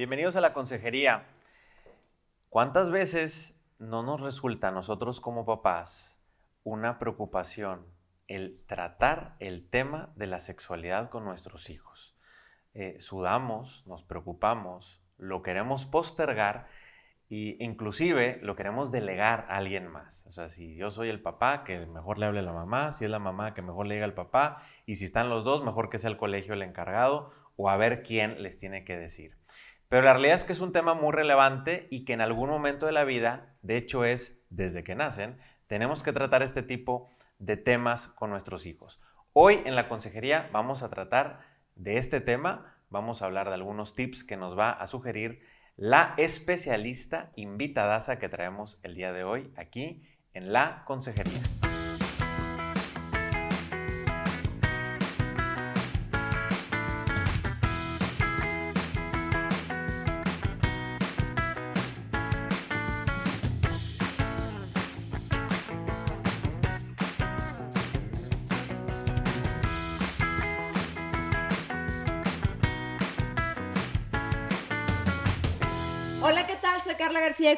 Bienvenidos a la consejería. ¿Cuántas veces no nos resulta a nosotros como papás una preocupación el tratar el tema de la sexualidad con nuestros hijos? Eh, sudamos, nos preocupamos, lo queremos postergar y inclusive lo queremos delegar a alguien más. O sea, si yo soy el papá, que mejor le hable a la mamá, si es la mamá, que mejor le diga al papá, y si están los dos, mejor que sea el colegio el encargado o a ver quién les tiene que decir. Pero la realidad es que es un tema muy relevante y que en algún momento de la vida, de hecho es desde que nacen, tenemos que tratar este tipo de temas con nuestros hijos. Hoy en la consejería vamos a tratar de este tema, vamos a hablar de algunos tips que nos va a sugerir la especialista invitadaza que traemos el día de hoy aquí en la consejería.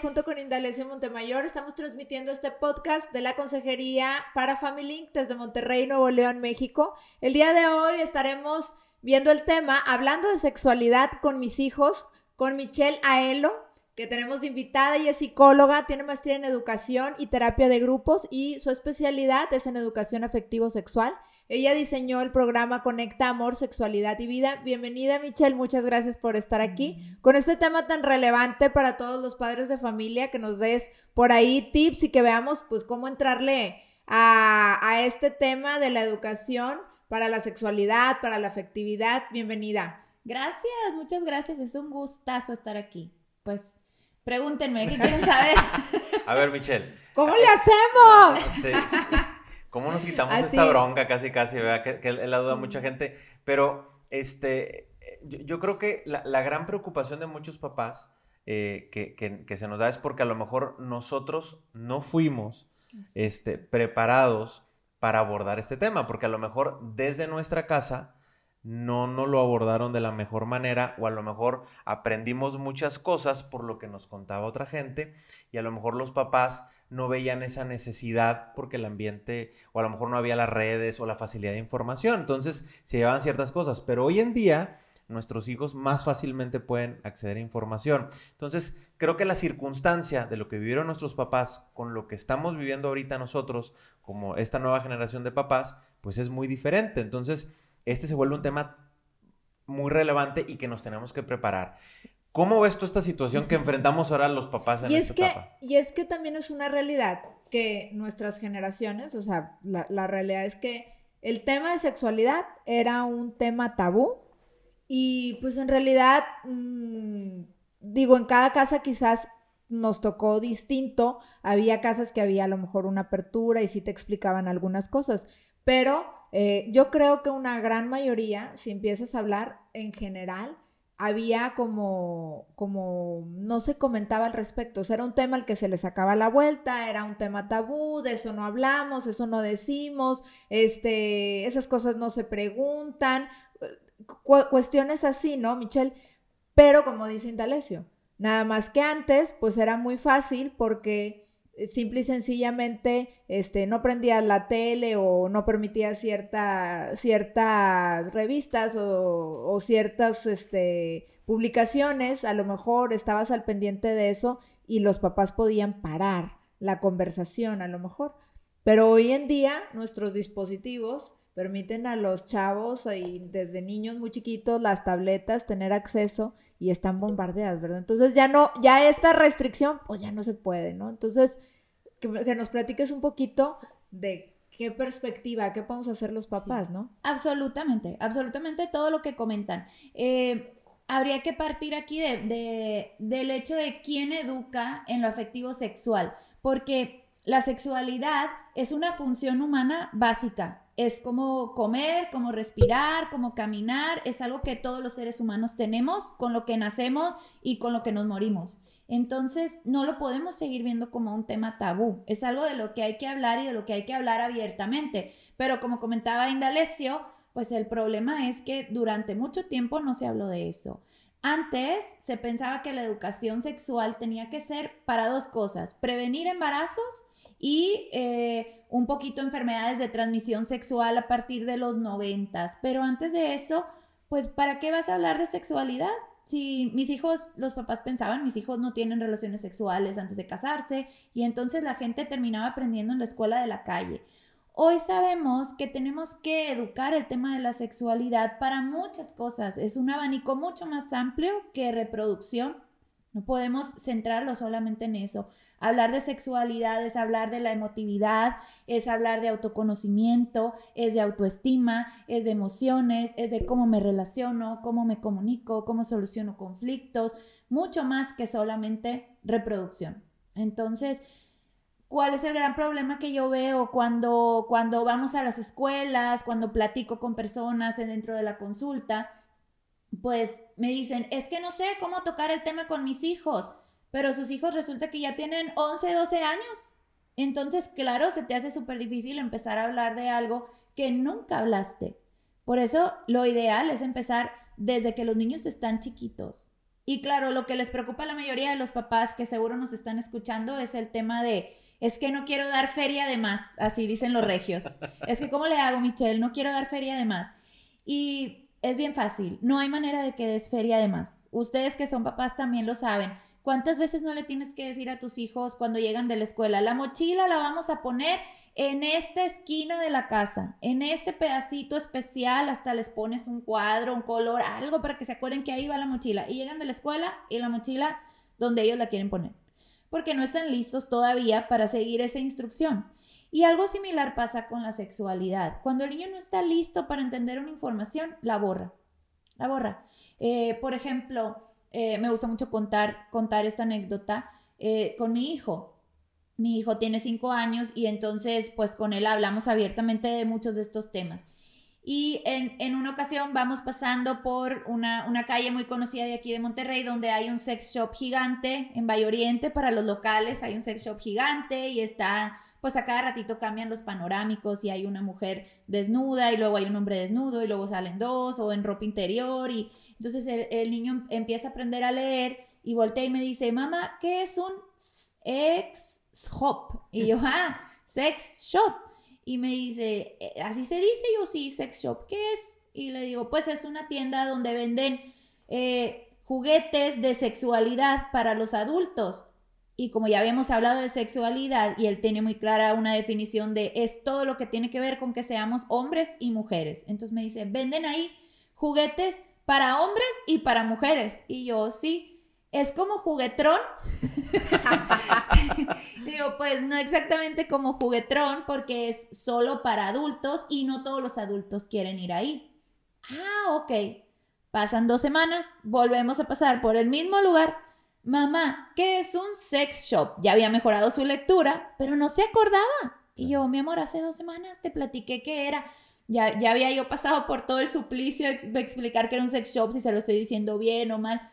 Junto con Indalecio Montemayor estamos transmitiendo este podcast de la Consejería para Family desde Monterrey, Nuevo León, México. El día de hoy estaremos viendo el tema hablando de sexualidad con mis hijos, con Michelle Aelo, que tenemos de invitada y es psicóloga, tiene maestría en educación y terapia de grupos y su especialidad es en educación afectivo sexual. Ella diseñó el programa Conecta Amor, Sexualidad y Vida. Bienvenida Michelle, muchas gracias por estar aquí con este tema tan relevante para todos los padres de familia, que nos des por ahí tips y que veamos pues cómo entrarle a, a este tema de la educación para la sexualidad, para la afectividad. Bienvenida. Gracias, muchas gracias. Es un gustazo estar aquí. Pues pregúntenme, ¿qué quieren saber? A ver, Michelle. ¿Cómo le hacemos? Este, ¿Cómo nos quitamos esta bronca casi, casi, ¿verdad? Que, que la duda mucha gente. Pero, este, yo, creo que la, gran preocupación de muchos papás eh, que, que, se nos da es porque a lo mejor nosotros no fuimos este, preparados para abordar este tema, porque a lo mejor desde nuestra casa no nos lo abordaron de la mejor manera o a lo mejor aprendimos muchas cosas por lo que nos contaba otra gente y a lo mejor los papás no veían esa necesidad porque el ambiente, o a lo mejor no había las redes o la facilidad de información. Entonces se llevaban ciertas cosas. Pero hoy en día nuestros hijos más fácilmente pueden acceder a información. Entonces, creo que la circunstancia de lo que vivieron nuestros papás con lo que estamos viviendo ahorita nosotros, como esta nueva generación de papás, pues es muy diferente. Entonces, este se vuelve un tema muy relevante y que nos tenemos que preparar. ¿Cómo ves tú esta situación que enfrentamos ahora los papás en y esta es que, etapa? Y es que también es una realidad que nuestras generaciones, o sea, la, realidad es que el tema de sexualidad era un tema tabú y pues en realidad, mm, digo, en cada casa quizás nos tocó distinto, había casas que había a lo mejor una apertura y sí te explicaban algunas cosas, pero eh, yo creo que una gran mayoría, si empiezas a hablar en general, había como, como, no se comentaba al respecto. O sea, era un tema al que se le sacaba la vuelta, era un tema tabú, de eso no hablamos, eso no decimos, este, esas cosas no se preguntan, cuestiones así, ¿no, Michelle? Pero como dice Indalecio, nada más que antes, pues era muy fácil porque eh, simple y sencillamente este, no prendías la tele o no permitías cierta, ciertas revistas o, ciertas este, publicaciones, a lo mejor estabas al pendiente de eso y los papás podían parar la conversación a lo mejor. Pero hoy en día nuestros dispositivos permiten a los chavos y desde niños muy chiquitos las tabletas tener acceso y están bombardeadas, ¿verdad? Entonces ya no, ya esta restricción, pues ya no se puede, ¿no? Entonces, que, nos platiques un poquito de qué perspectiva, qué podemos hacer los papás, ¿no? Absolutamente, absolutamente todo lo que comentan. Eh, habría que partir aquí de, del hecho de quién educa en lo afectivo sexual, porque la sexualidad es una función humana básica, es como comer, como respirar, como caminar, es algo que todos los seres humanos tenemos, con lo que nacemos y con lo que nos morimos. Entonces, no lo podemos seguir viendo como un tema tabú, es algo de lo que hay que hablar y de lo que hay que hablar abiertamente. Pero como comentaba Indalecio, pues el problema es que durante mucho tiempo no se habló de eso. Antes se pensaba que la educación sexual tenía que ser para dos cosas, prevenir embarazos y eh, un poquito enfermedades de transmisión sexual a partir de los noventas. Pero antes de eso, pues ¿para qué vas a hablar de sexualidad? Si mis hijos, los papás pensaban, mis hijos no tienen relaciones sexuales antes de casarse y entonces la gente terminaba aprendiendo en la escuela de la calle. Hoy sabemos que tenemos que educar el tema de la sexualidad para muchas cosas. Es un abanico mucho más amplio que reproducción. No podemos centrarlo solamente en eso. Hablar de sexualidad es hablar de la emotividad, es hablar de autoconocimiento, es de autoestima, es de emociones, es de cómo me relaciono, cómo me comunico, cómo soluciono conflictos, mucho más que solamente reproducción. Entonces, ¿Cuál es el gran problema que yo veo cuando, cuando vamos a las escuelas, cuando platico con personas dentro de la consulta? Pues me dicen, es que no sé cómo tocar el tema con mis hijos, pero sus hijos resulta que ya tienen 11, 12 años. Entonces, claro, se te hace súper difícil empezar a hablar de algo que nunca hablaste. Por eso, lo ideal es empezar desde que los niños están chiquitos. Y claro, lo que les preocupa a la mayoría de los papás que seguro nos están escuchando es el tema de es que no quiero dar feria de más, así dicen los regios. Es que, ¿cómo le hago, Michelle? No quiero dar feria de más. Y es bien fácil, no hay manera de que des feria de más. Ustedes que son papás también lo saben. ¿Cuántas veces no le tienes que decir a tus hijos cuando llegan de la escuela, la mochila la vamos a poner en esta esquina de la casa, en este pedacito especial, hasta les pones un cuadro, un color, algo para que se acuerden que ahí va la mochila. Y llegan de la escuela y la mochila donde ellos la quieren poner porque no están listos todavía para seguir esa instrucción. Y algo similar pasa con la sexualidad. Cuando el niño no está listo para entender una información, la borra. La borra. Eh, por ejemplo, eh, me gusta mucho contar, contar esta anécdota eh, con mi hijo. Mi hijo tiene cinco años y entonces pues con él hablamos abiertamente de muchos de estos temas. Y en, una ocasión vamos pasando por una, calle muy conocida de aquí de Monterrey, donde hay un sex shop gigante en Valle Oriente para los locales, hay un sex shop gigante y está, pues a cada ratito cambian los panorámicos y hay una mujer desnuda y luego hay un hombre desnudo y luego salen dos o en ropa interior y entonces el, el niño empieza a aprender a leer y voltea y me dice, mamá, ¿qué es un sex shop? Y yo, ah, sex shop. Y me dice, eh, así se dice, yo sí, sex shop, ¿qué es? Y le digo, pues es una tienda donde venden eh, juguetes de sexualidad para los adultos. Y como ya habíamos hablado de sexualidad y él tiene muy clara una definición de es todo lo que tiene que ver con que seamos hombres y mujeres. Entonces me dice, venden ahí juguetes para hombres y para mujeres. Y yo, sí, es como juguetrón. Digo, pues no exactamente como juguetrón porque es solo para adultos y no todos los adultos quieren ir ahí. Ah, ok. Pasan dos semanas, volvemos a pasar por el mismo lugar. Mamá, ¿qué es un sex shop? Ya había mejorado su lectura, pero no se acordaba. Y yo, mi amor, hace dos semanas te platiqué que era. Ya, ya había yo pasado por todo el suplicio de explicar que era un sex shop, si se lo estoy diciendo bien o mal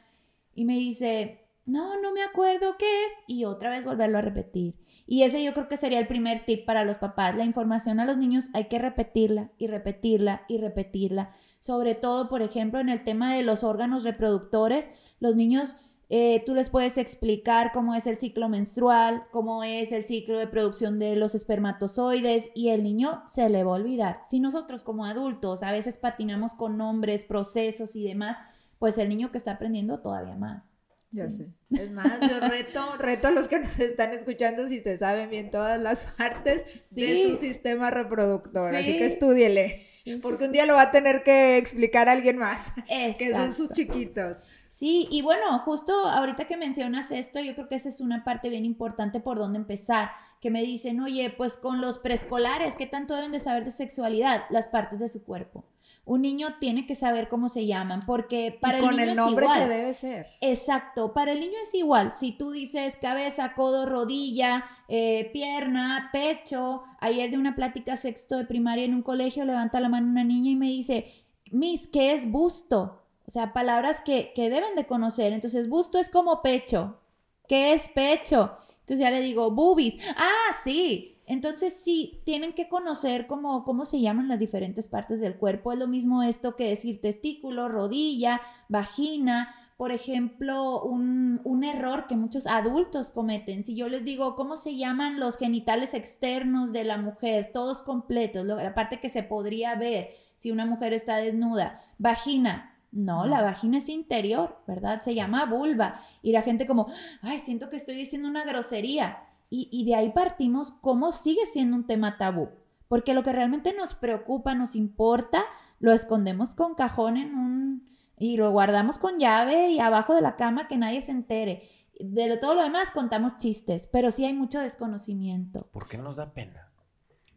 y me dice, no, no me acuerdo qué es, y otra vez volverlo a repetir. Y ese yo creo que sería el primer tip para los papás. La información a los niños hay que repetirla y repetirla y repetirla. Sobre todo, por ejemplo, en el tema de los órganos reproductores, los niños... Eh, tú les puedes explicar cómo es el ciclo menstrual, cómo es el ciclo de producción de los espermatozoides y el niño se le va a olvidar. Si nosotros como adultos a veces patinamos con nombres, procesos y demás, pues el niño que está aprendiendo todavía más. Ya sé. Es más, yo reto, reto a los que nos están escuchando si se saben bien todas las partes de su sistema reproductor. Así que estudiele. porque un día lo va a tener que explicar a alguien más. Que son sus chiquitos. Sí, y bueno, justo ahorita que mencionas esto, yo creo que esa es una parte bien importante por donde empezar, que me dicen, oye, pues con los preescolares, ¿qué tanto deben de saber de sexualidad? Las partes de su cuerpo un niño tiene que saber cómo se llaman, porque para el niño el nombre es igual. que debe ser. Exacto, para el niño es igual. Si tú dices cabeza, codo, rodilla, eh, pierna, pecho, ayer de una plática sexto de primaria en un colegio, levanta la mano una niña y me dice, Miss, ¿qué es busto? O sea, palabras que, que deben de conocer. Entonces, busto es como pecho. ¿Qué es pecho? Entonces ya le digo, boobies. Ah, sí. Entonces sí, tienen que conocer cómo, cómo se llaman las diferentes partes del cuerpo. Es lo mismo esto que decir testículo, rodilla, vagina, por ejemplo, un, un, error que muchos adultos cometen. Si yo les digo, ¿cómo se llaman los genitales externos de la mujer? Todos completos, la parte que se podría ver si una mujer está desnuda. Vagina. No, la vagina es interior, ¿verdad? Se llama vulva. Y la gente como, ay, siento que estoy diciendo una grosería. Y, y de ahí partimos cómo sigue siendo un tema tabú. Porque lo que realmente nos preocupa, nos importa, lo escondemos con cajón en un y lo guardamos con llave y abajo de la cama que nadie se entere. De todo lo demás contamos chistes, pero sí hay mucho desconocimiento. ¿Por qué nos da pena?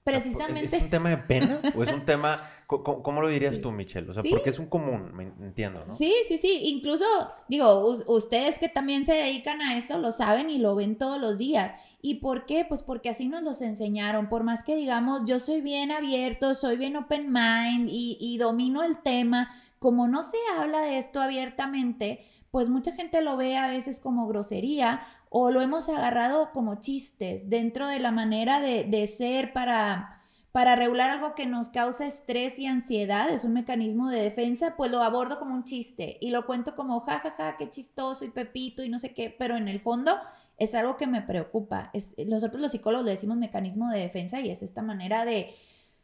Precisamente. ¿Es un tema de pena? ¿O es un tema, cómo, lo dirías tú, Michelle? O sea, porque es un común, me entiendo, ¿no? Sí, sí, sí. Incluso, digo, ustedes que también se dedican a esto lo saben y lo ven todos los días. ¿Y por qué? Pues porque así nos los enseñaron. Por más que digamos, yo soy bien abierto, soy bien open mind y, y domino el tema, como no se habla de esto abiertamente, pues mucha gente lo ve a veces como grosería o lo hemos agarrado como chistes dentro de la manera de, ser para, para regular algo que nos causa estrés y ansiedad, es un mecanismo de defensa, pues lo abordo como un chiste y lo cuento como jajaja, ja, ja, qué chistoso y pepito y no sé qué, pero en el fondo es algo que me preocupa. Es, nosotros los psicólogos le decimos mecanismo de defensa y es esta manera de,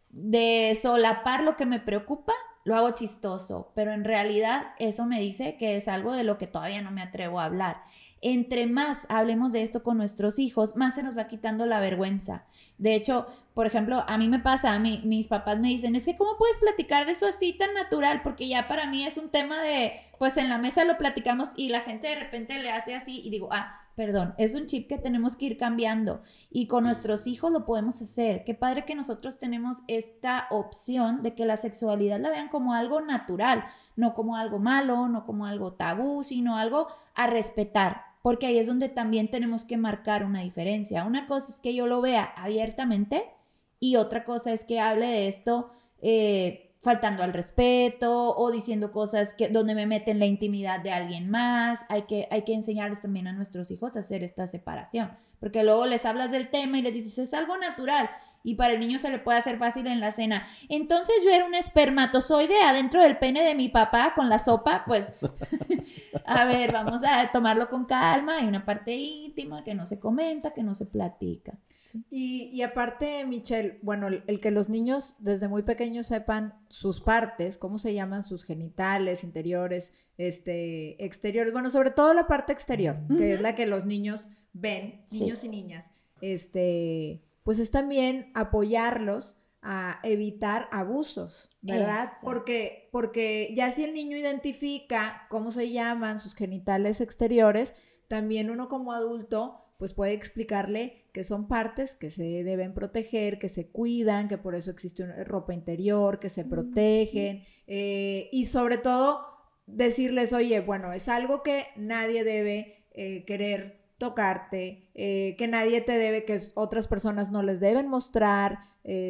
de solapar lo que me preocupa lo hago chistoso, pero en realidad eso me dice que es algo de lo que todavía no me atrevo a hablar. Entre más hablemos de esto con nuestros hijos, más se nos va quitando la vergüenza. De hecho, por ejemplo, a mí me pasa, a mí, mis papás me dicen, es que ¿cómo puedes platicar de eso así tan natural? Porque ya para mí es un tema de, pues en la mesa lo platicamos y la gente de repente le hace así y digo, ah, perdón, es un chip que tenemos que ir cambiando y con nuestros hijos lo podemos hacer. Qué padre que nosotros tenemos esta opción de que la sexualidad la vean como algo natural, no como algo malo, no como algo tabú, sino algo a respetar, porque ahí es donde también tenemos que marcar una diferencia. Una cosa es que yo lo vea abiertamente y otra cosa es que hable de esto. Eh, faltando al respeto o diciendo cosas que donde me meten la intimidad de alguien más. Hay que, hay que enseñarles también a nuestros hijos a hacer esta separación, porque luego les hablas del tema y les dices, es algo natural y para el niño se le puede hacer fácil en la cena. Entonces yo era un espermatozoide adentro del pene de mi papá con la sopa, pues a ver, vamos a tomarlo con calma, hay una parte íntima que no se comenta, que no se platica. Y, aparte, Michelle, bueno, el, que los niños desde muy pequeños sepan sus partes, cómo se llaman sus genitales, interiores, este, exteriores, bueno, sobre todo la parte exterior, que es la que los niños ven, niños y niñas, este, pues es también apoyarlos a evitar abusos, ¿verdad? Porque, porque ya si el niño identifica cómo se llaman sus genitales exteriores, también uno como adulto pues puede explicarle que son partes que se deben proteger, que se cuidan, que por eso existe una ropa interior, que se protegen eh, y sobre todo decirles, oye, bueno, es algo que nadie debe eh, querer tocarte, eh, que nadie te debe, que otras personas no les deben mostrar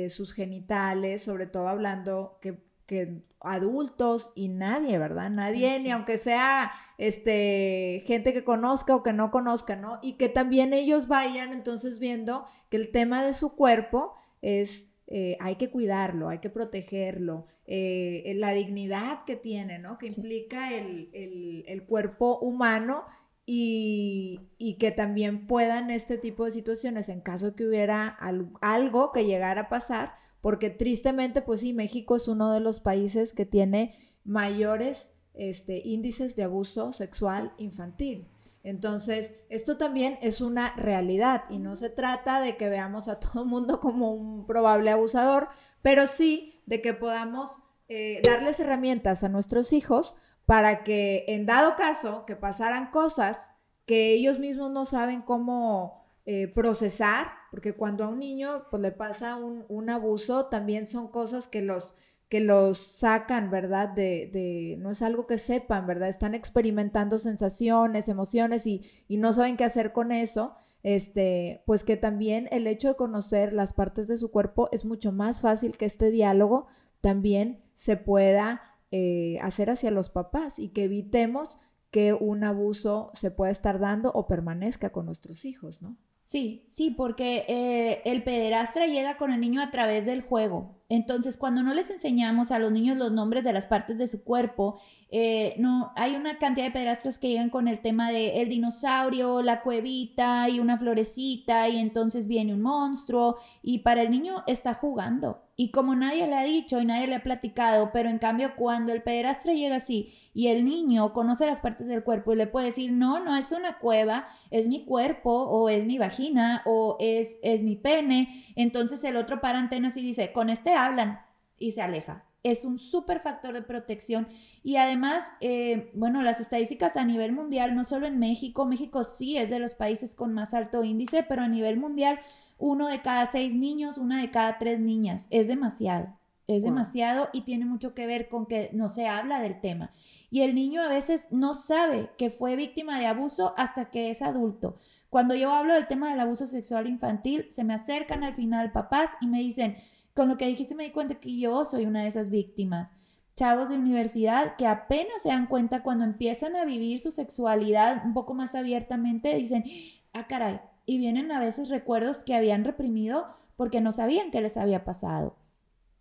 sus genitales, sobre todo hablando que, que adultos y nadie, ¿verdad? Nadie, ni aunque sea este gente que conozca o que no conozca, ¿no? Y que también ellos vayan entonces viendo que el tema de su cuerpo es eh, hay que cuidarlo, hay que protegerlo, eh, la dignidad que tiene, ¿no? Que implica el, el, cuerpo humano y, y, que también puedan este tipo de situaciones, en caso que hubiera algo que llegara a pasar, porque tristemente, pues sí, México es uno de los países que tiene mayores este, índices de abuso sexual infantil. Entonces, esto también es una realidad y no se trata de que veamos a todo el mundo como un probable abusador, pero sí de que podamos eh, darles herramientas a nuestros hijos para que en dado caso que pasaran cosas que ellos mismos no saben cómo eh, procesar, porque cuando a un niño pues, le pasa un, un, abuso, también son cosas que los, que los sacan, ¿verdad? De, de, no es algo que sepan, ¿verdad? Están experimentando sensaciones, emociones y, y no saben qué hacer con eso. Este, pues que también el hecho de conocer las partes de su cuerpo es mucho más fácil que este diálogo también se pueda eh, hacer hacia los papás y que evitemos que un abuso se pueda estar dando o permanezca con nuestros hijos, ¿no? Sí, sí, porque eh, el pederastra llega con el niño a través del juego. Entonces, cuando no les enseñamos a los niños los nombres de las partes de su cuerpo, eh, no, hay una cantidad de pederastras que llegan con el tema de el dinosaurio, la cuevita y una florecita, y entonces viene un monstruo, y para el niño está jugando. Y como nadie le ha dicho y nadie le ha platicado, pero en cambio cuando el pederastra llega así y el niño conoce las partes del cuerpo y le puede decir, no, no es una cueva, es mi cuerpo o es mi vagina o es, es mi pene, entonces el otro para antenas y dice, con este hablan y se aleja. Es un súper factor de protección y además, eh, bueno, las estadísticas a nivel mundial, no solo en México, México sí es de los países con más alto índice, pero a nivel mundial uno de cada seis niños, una de cada tres niñas. Es demasiado, es demasiado y tiene mucho que ver con que no se habla del tema. Y el niño a veces no sabe que fue víctima de abuso hasta que es adulto. Cuando yo hablo del tema del abuso sexual infantil, se me acercan al final papás y me dicen, con lo que dijiste me di cuenta que yo soy una de esas víctimas. Chavos de universidad que apenas se dan cuenta cuando empiezan a vivir su sexualidad un poco más abiertamente, dicen, ah, caray, y vienen a veces recuerdos que habían reprimido porque no sabían qué les había pasado.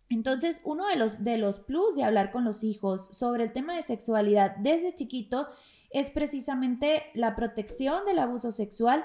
Entonces, uno de los, de los plus de hablar con los hijos sobre el tema de sexualidad desde chiquitos es precisamente la protección del abuso sexual.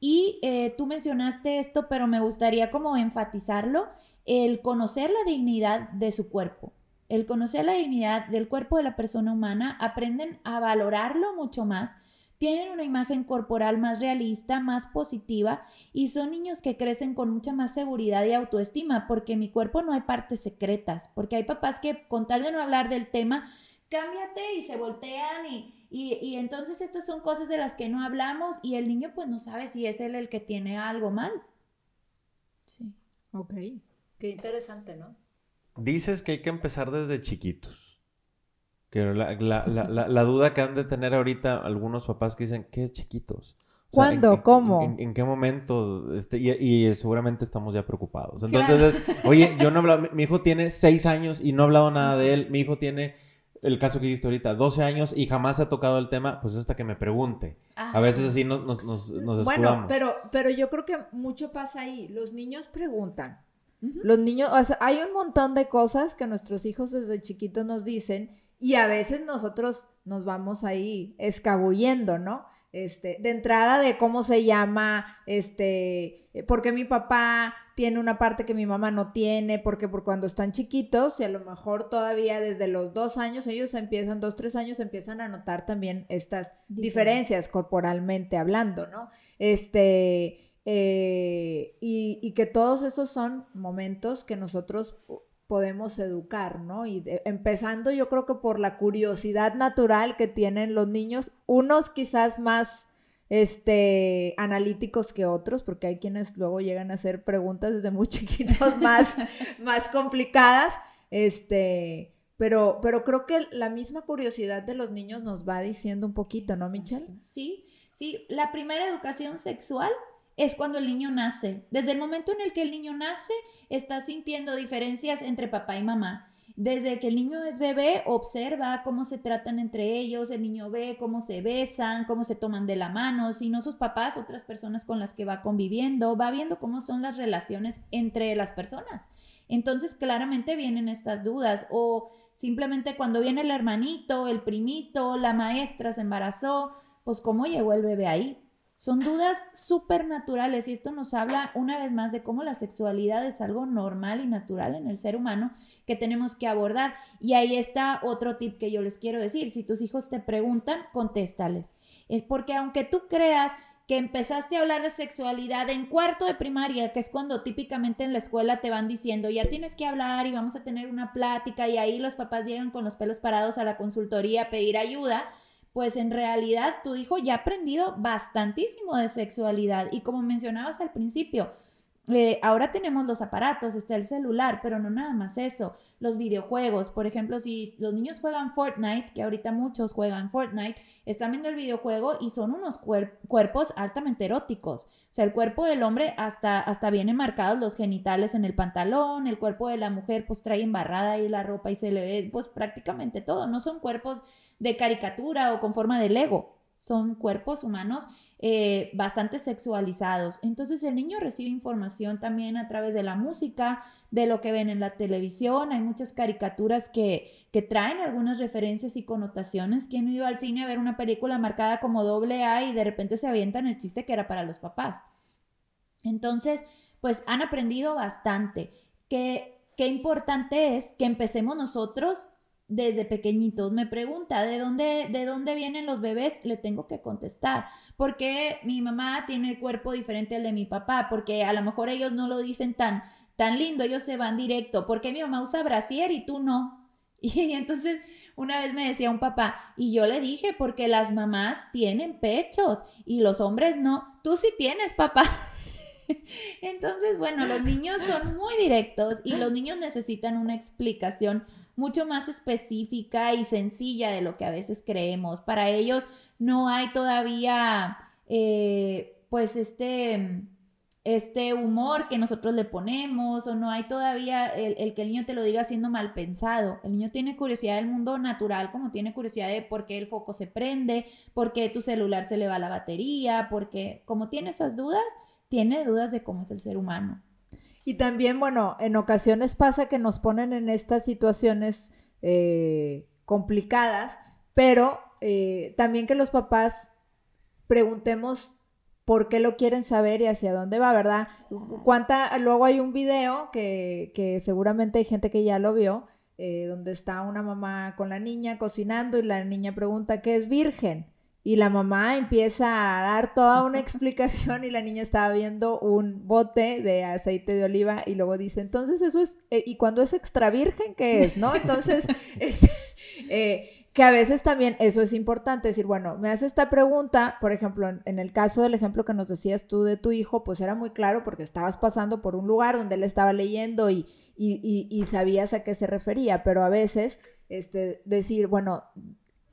Y eh, tú mencionaste esto, pero me gustaría como enfatizarlo, el conocer la dignidad de su cuerpo. El conocer la dignidad del cuerpo de la persona humana, aprenden a valorarlo mucho más tienen una imagen corporal más realista, más positiva y son niños que crecen con mucha más seguridad y autoestima porque en mi cuerpo no hay partes secretas, porque hay papás que con tal de no hablar del tema, cámbiate y se voltean y, y, entonces estas son cosas de las que no hablamos y el niño pues no sabe si es él el que tiene algo mal. Sí. Ok, qué interesante, ¿no? Dices que hay que empezar desde chiquitos. Que la, la, la, la, duda que han de tener ahorita algunos papás que dicen, ¿qué es chiquitos? ¿Cuándo? ¿Cómo? En, qué momento? Este, y, seguramente estamos ya preocupados. Entonces, oye, yo no he hablado, mi hijo tiene seis años y no he hablado nada de él. Mi hijo tiene, el caso que dijiste ahorita, 12 años y jamás ha tocado el tema, pues hasta que me pregunte. A veces así nos, nos, nos, nos Bueno, pero, pero yo creo que mucho pasa ahí. Los niños preguntan. Los niños, o sea, hay un montón de cosas que nuestros hijos desde chiquitos nos dicen y a veces nosotros nos vamos ahí escabullendo, ¿no? Este, de entrada de cómo se llama, este, eh, porque mi papá tiene una parte que mi mamá no tiene, porque por cuando están chiquitos y a lo mejor todavía desde los dos años, ellos empiezan, dos, tres años, empiezan a notar también estas diferencias corporalmente hablando, ¿no? Este, eh, y, y que todos esos son momentos que nosotros podemos educar, ¿no? Y empezando yo creo que por la curiosidad natural que tienen los niños, unos quizás más este, analíticos que otros, porque hay quienes luego llegan a hacer preguntas desde muy chiquitos más, más complicadas, este, pero, pero creo que la misma curiosidad de los niños nos va diciendo un poquito, ¿no, Michelle? Sí, sí, la primera educación sexual es cuando el niño nace. Desde el momento en el que el niño nace, está sintiendo diferencias entre papá y mamá. Desde que el niño es bebé, observa cómo se tratan entre ellos, el niño ve cómo se besan, cómo se toman de la mano, si no sus papás, otras personas con las que va conviviendo, va viendo cómo son las relaciones entre las personas. Entonces, claramente vienen estas dudas o simplemente cuando viene el hermanito, el primito, la maestra se embarazó, pues cómo llegó el bebé ahí. Son dudas súper naturales y esto nos habla una vez más de cómo la sexualidad es algo normal y natural en el ser humano que tenemos que abordar. Y ahí está otro tip que yo les quiero decir. Si tus hijos te preguntan, contéstales. Eh, porque aunque tú creas que empezaste a hablar de sexualidad en cuarto de primaria, que es cuando típicamente en la escuela te van diciendo, ya tienes que hablar y vamos a tener una plática y ahí los papás llegan con los pelos parados a la consultoría a pedir ayuda pues en realidad tu hijo ya ha aprendido bastantísimo de sexualidad. Y como mencionabas al principio, eh, ahora tenemos los aparatos, está el celular, pero no nada más eso, los videojuegos, por ejemplo, si los niños juegan Fortnite, que ahorita muchos juegan Fortnite, están viendo el videojuego y son unos cuerpos altamente eróticos, o sea, el cuerpo del hombre hasta, hasta viene marcados los genitales en el pantalón, el cuerpo de la mujer pues trae embarrada ahí la ropa y se le ve pues prácticamente todo, no son cuerpos de caricatura o con forma de Lego, son cuerpos humanos eh, bastante sexualizados. Entonces el niño recibe información también a través de la música, de lo que ven en la televisión. Hay muchas caricaturas que, que traen algunas referencias y connotaciones. ¿Quién ha ido al cine a ver una película marcada como doble A y de repente se avientan el chiste que era para los papás? Entonces, pues han aprendido bastante. Qué, qué importante es que empecemos nosotros desde pequeñitos. Me pregunta, ¿de dónde, ¿de dónde vienen los bebés? Le tengo que contestar. Porque mi mamá tiene el cuerpo diferente al de mi papá? Porque a lo mejor ellos no lo dicen tan, tan lindo, ellos se van directo. porque mi mamá usa brasier y tú no? Y entonces una vez me decía un papá, y yo le dije, porque las mamás tienen pechos y los hombres no. Tú sí tienes, papá. Entonces, bueno, los niños son muy directos y los niños necesitan una explicación mucho más específica y sencilla de lo que a veces creemos. Para ellos no hay todavía, eh, pues, este, este humor que nosotros le ponemos o no hay todavía el, que el niño te lo diga siendo mal pensado. El niño tiene curiosidad del mundo natural, como tiene curiosidad de por qué el foco se prende, por qué tu celular se le va la batería, porque como tiene esas dudas, tiene dudas de cómo es el ser humano. Y también, bueno, en ocasiones pasa que nos ponen en estas situaciones eh, complicadas, pero eh, también que los papás preguntemos por qué lo quieren saber y hacia dónde va, ¿verdad? Cuánta, luego hay un video que, que seguramente hay gente que ya lo vio, eh, donde está una mamá con la niña cocinando y la niña pregunta qué es virgen. Y la mamá empieza a dar toda una explicación y la niña estaba viendo un bote de aceite de oliva y luego dice, entonces eso es, eh, ¿y cuando es extra virgen qué es? ¿No? Entonces, es, eh, que a veces también eso es importante, decir, bueno, me hace esta pregunta, por ejemplo, en, el caso del ejemplo que nos decías tú de tu hijo, pues era muy claro porque estabas pasando por un lugar donde él estaba leyendo y, y, y sabías a qué se refería, pero a veces, este, decir, bueno,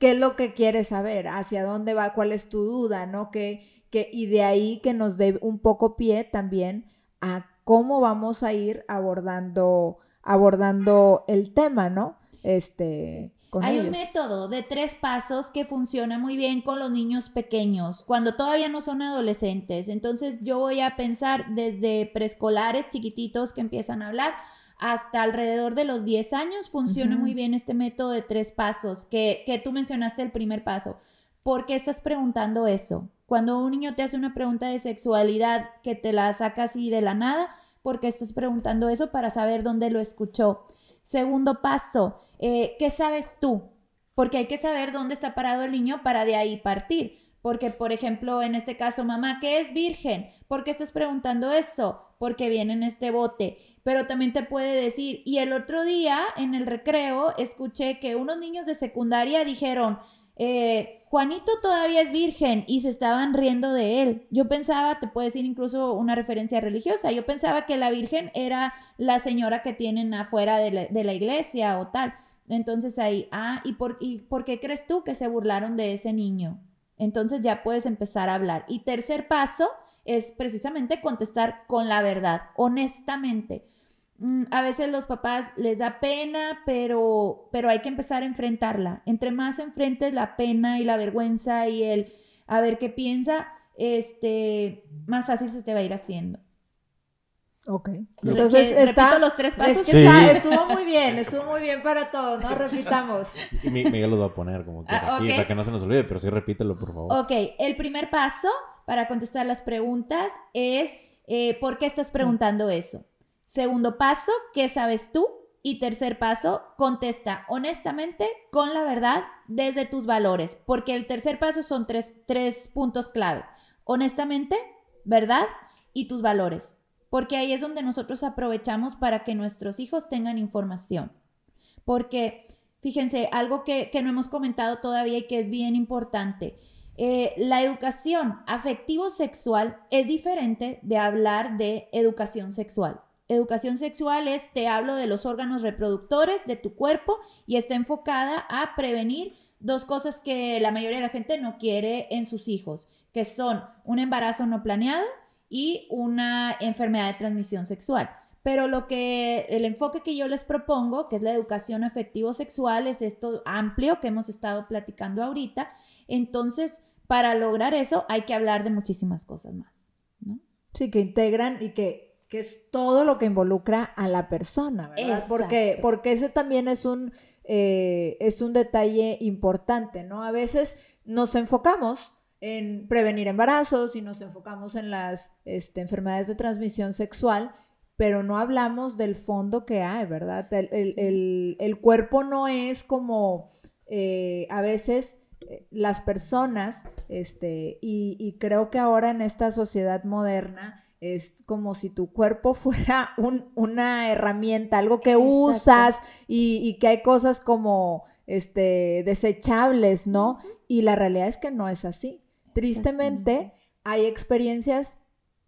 qué es lo que quieres saber, hacia dónde va, cuál es tu duda, ¿no? Que, que, y de ahí que nos dé un poco pie también a cómo vamos a ir abordando, abordando el tema, ¿no? Este. Con Hay un método de tres pasos que funciona muy bien con los niños pequeños, cuando todavía no son adolescentes. Entonces yo voy a pensar desde preescolares chiquititos que empiezan a hablar hasta alrededor de los 10 años funciona muy bien este método de tres pasos, que, que tú mencionaste el primer paso. ¿Por qué estás preguntando eso? Cuando un niño te hace una pregunta de sexualidad que te la saca así de la nada, ¿por qué estás preguntando eso para saber dónde lo escuchó? Segundo paso, eh, ¿qué sabes tú? Porque hay que saber dónde está parado el niño para de ahí partir. Porque, por ejemplo, en este caso, mamá, ¿qué es virgen? ¿Por qué estás preguntando eso? Porque viene en este bote pero también te puede decir, y el otro día en el recreo escuché que unos niños de secundaria dijeron, eh, Juanito todavía es virgen y se estaban riendo de él. Yo pensaba, te puede decir incluso una referencia religiosa, yo pensaba que la virgen era la señora que tienen afuera de la, de la iglesia o tal. Entonces ahí, ah, ¿y por, ¿y por qué crees tú que se burlaron de ese niño? Entonces ya puedes empezar a hablar. Y tercer paso, es precisamente contestar con la verdad, honestamente. Mm, a veces los papás les da pena, pero, pero hay que empezar a enfrentarla. Entre más enfrentes la pena y la vergüenza y el a ver qué piensa, este, más fácil se te va a ir haciendo. Ok. Entonces, repito los tres pasos. estuvo muy bien, estuvo muy bien para todos, ¿no? Repitamos. Y Miguel los va a poner como que ah, para que no se nos olvide, pero sí repítelo, por favor. Ok, el primer paso para contestar las preguntas es eh, ¿por qué estás preguntando eso? Segundo paso, ¿qué sabes tú? Y tercer paso, contesta honestamente con la verdad desde tus valores, porque el tercer paso son tres, tres puntos clave. Honestamente, verdad y tus valores, porque ahí es donde nosotros aprovechamos para que nuestros hijos tengan información. Porque, fíjense, algo que, que no hemos comentado todavía y que es bien importante, eh, la educación afectivo-sexual es diferente de hablar de educación sexual. Educación sexual es, te hablo de los órganos reproductores de tu cuerpo y está enfocada a prevenir dos cosas que la mayoría de la gente no quiere en sus hijos, que son un embarazo no planeado y una enfermedad de transmisión sexual. Pero lo que el enfoque que yo les propongo, que es la educación afectivo sexual, es esto amplio que hemos estado platicando ahorita. Entonces, para lograr eso hay que hablar de muchísimas cosas más, ¿no? Sí, que integran y que, que es todo lo que involucra a la persona, ¿verdad? Porque, porque ese también es un, eh, es un detalle importante, ¿no? A veces nos enfocamos en prevenir embarazos y nos enfocamos en las este, enfermedades de transmisión sexual, pero no hablamos del fondo que hay, ¿verdad? El, cuerpo no es como eh, a veces eh, las personas, este, y, creo que ahora en esta sociedad moderna es como si tu cuerpo fuera una herramienta, algo que usas y, que hay cosas como este, desechables, ¿no? Y la realidad es que no es así. Tristemente, hay experiencias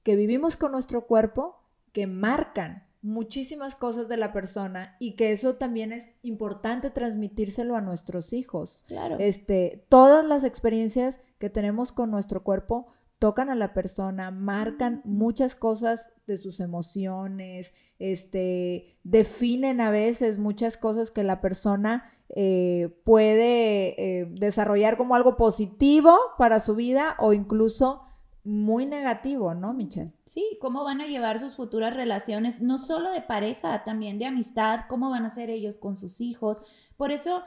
que vivimos con nuestro cuerpo que marcan muchísimas cosas de la persona y que eso también es importante transmitírselo a nuestros hijos. Claro. Este, todas las experiencias que tenemos con nuestro cuerpo tocan a la persona, marcan muchas cosas de sus emociones, este, definen a veces muchas cosas que la persona eh, puede eh, desarrollar como algo positivo para su vida o incluso muy negativo, ¿no, Michelle? Sí, cómo van a llevar sus futuras relaciones, no solo de pareja, también de amistad, cómo van a ser ellos con sus hijos. Por eso,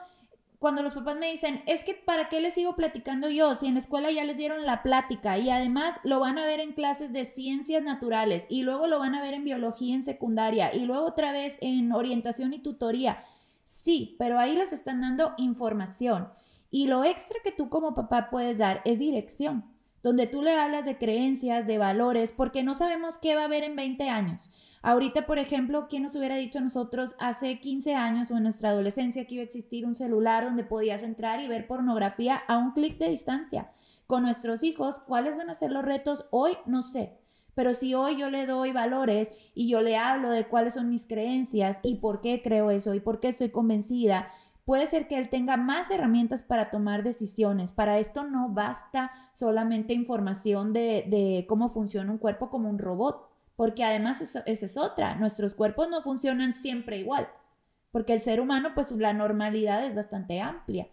cuando los papás me dicen, es que ¿para qué les sigo platicando yo? Si en la escuela ya les dieron la plática y además lo van a ver en clases de ciencias naturales y luego lo van a ver en biología en secundaria y luego otra vez en orientación y tutoría. Sí, pero ahí les están dando información. Y lo extra que tú como papá puedes dar es dirección donde tú le hablas de creencias, de valores, porque no sabemos qué va a haber en 20 años. Ahorita, por ejemplo, ¿quién nos hubiera dicho a nosotros hace 15 años o en nuestra adolescencia que iba a existir un celular donde podías entrar y ver pornografía a un clic de distancia? Con nuestros hijos, ¿cuáles van a ser los retos hoy? No sé. Pero si hoy yo le doy valores y yo le hablo de cuáles son mis creencias y por qué creo eso y por qué estoy convencida, puede ser que él tenga más herramientas para tomar decisiones. Para esto no basta solamente información de, cómo funciona un cuerpo como un robot, porque además esa es otra, nuestros cuerpos no funcionan siempre igual, porque el ser humano, pues la normalidad es bastante amplia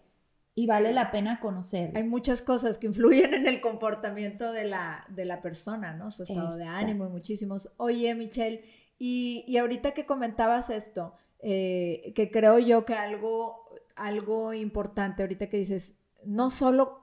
y vale la pena conocer. Hay muchas cosas que influyen en el comportamiento de la, de la persona, ¿no? Su estado de ánimo y muchísimos. Oye, Michelle, y, y ahorita que comentabas esto, eh, que creo yo que algo, algo importante ahorita que dices, no solo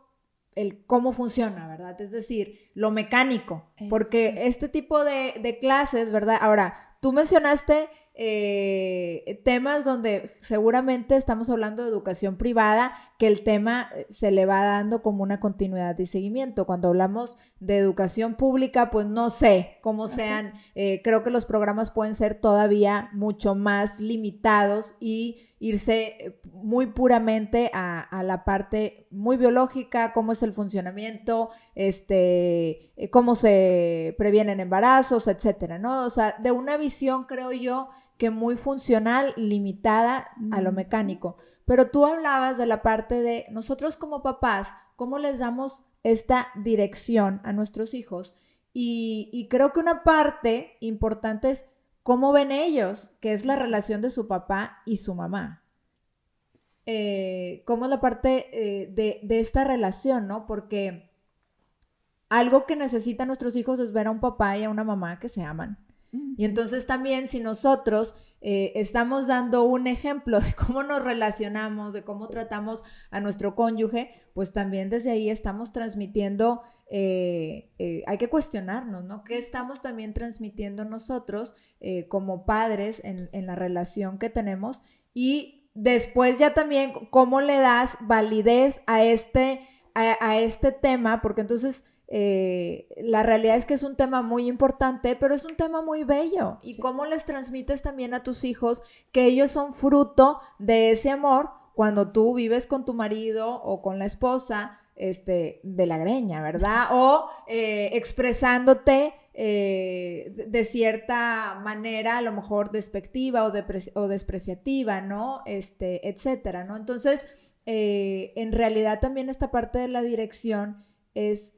el cómo funciona, ¿verdad? Es decir, lo mecánico, porque este tipo de, de, clases, ¿verdad? Ahora, tú mencionaste eh, temas donde seguramente estamos hablando de educación privada, que el tema eh, se le va dando como una continuidad de seguimiento. Cuando hablamos de educación pública, pues no sé cómo sean, eh, creo que los programas pueden ser todavía mucho más limitados y irse muy puramente a, la parte muy biológica, cómo es el funcionamiento, este, cómo se previenen embarazos, etcétera, ¿no? O sea, de una visión, creo yo, que muy funcional, limitada a lo mecánico. Pero tú hablabas de la parte de nosotros como papás, cómo les damos esta dirección a nuestros hijos. Y, creo que una parte importante es cómo ven ellos, que es la relación de su papá y su mamá. Eh, cómo es la parte eh, de, de, esta relación, ¿no? Porque algo que necesitan nuestros hijos es ver a un papá y a una mamá que se aman y entonces también si nosotros eh, estamos dando un ejemplo de cómo nos relacionamos, de cómo tratamos a nuestro cónyuge, pues también desde ahí estamos transmitiendo, eh, eh, hay que cuestionarnos, ¿no? ¿Qué estamos también transmitiendo nosotros como padres en, en la relación que tenemos? Y después ya también, ¿cómo le das validez a este, a, a este tema? Porque entonces eh, la realidad es que es un tema muy importante, pero es un tema muy bello. Y cómo les transmites también a tus hijos que ellos son fruto de ese amor cuando tú vives con tu marido o con la esposa este, de la greña, ¿verdad? O eh, expresándote eh, de cierta manera, a lo mejor despectiva o, o despreciativa, ¿no? Este, etcétera, ¿no? Entonces, en realidad también esta parte de la dirección es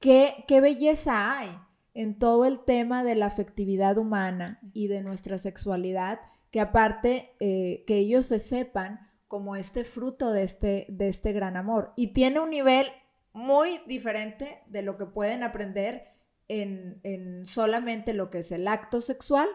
¿Qué, belleza hay en todo el tema de la afectividad humana y de nuestra sexualidad, que aparte eh, que ellos se sepan como este fruto de este, de este gran amor. Y tiene un nivel muy diferente de lo que pueden aprender en, en solamente lo que es el acto sexual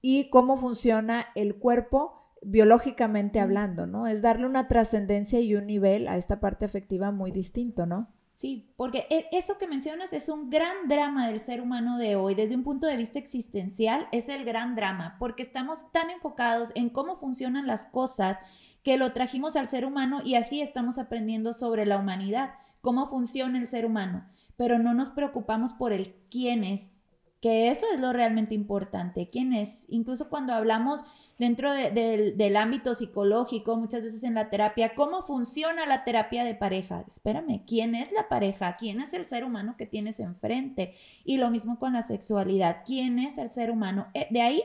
y cómo funciona el cuerpo biológicamente hablando, ¿no? Es darle una trascendencia y un nivel a esta parte afectiva muy distinto, ¿no? Sí, porque e, eso que mencionas es un gran drama del ser humano de hoy. Desde un punto de vista existencial, es el gran drama, porque estamos tan enfocados en cómo funcionan las cosas que lo trajimos al ser humano y así estamos aprendiendo sobre la humanidad, cómo funciona el ser humano, pero no nos preocupamos por el quién es, que eso es lo realmente importante, quién es. Incluso cuando hablamos dentro del ámbito psicológico, muchas veces en la terapia, cómo funciona la terapia de pareja. Espérame, ¿quién es la pareja? ¿Quién es el ser humano que tienes enfrente? Y lo mismo con la sexualidad, ¿quién es el ser humano? Eh, de ahí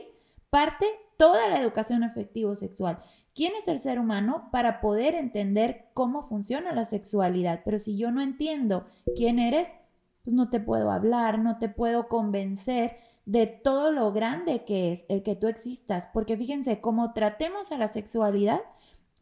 parte toda la educación afectivo-sexual. ¿Quién es el ser humano para poder entender cómo funciona la sexualidad? Pero si yo no entiendo quién eres, pues no te puedo hablar, no te puedo convencer de todo lo grande que es el que tú existas, porque fíjense, como tratemos a la sexualidad,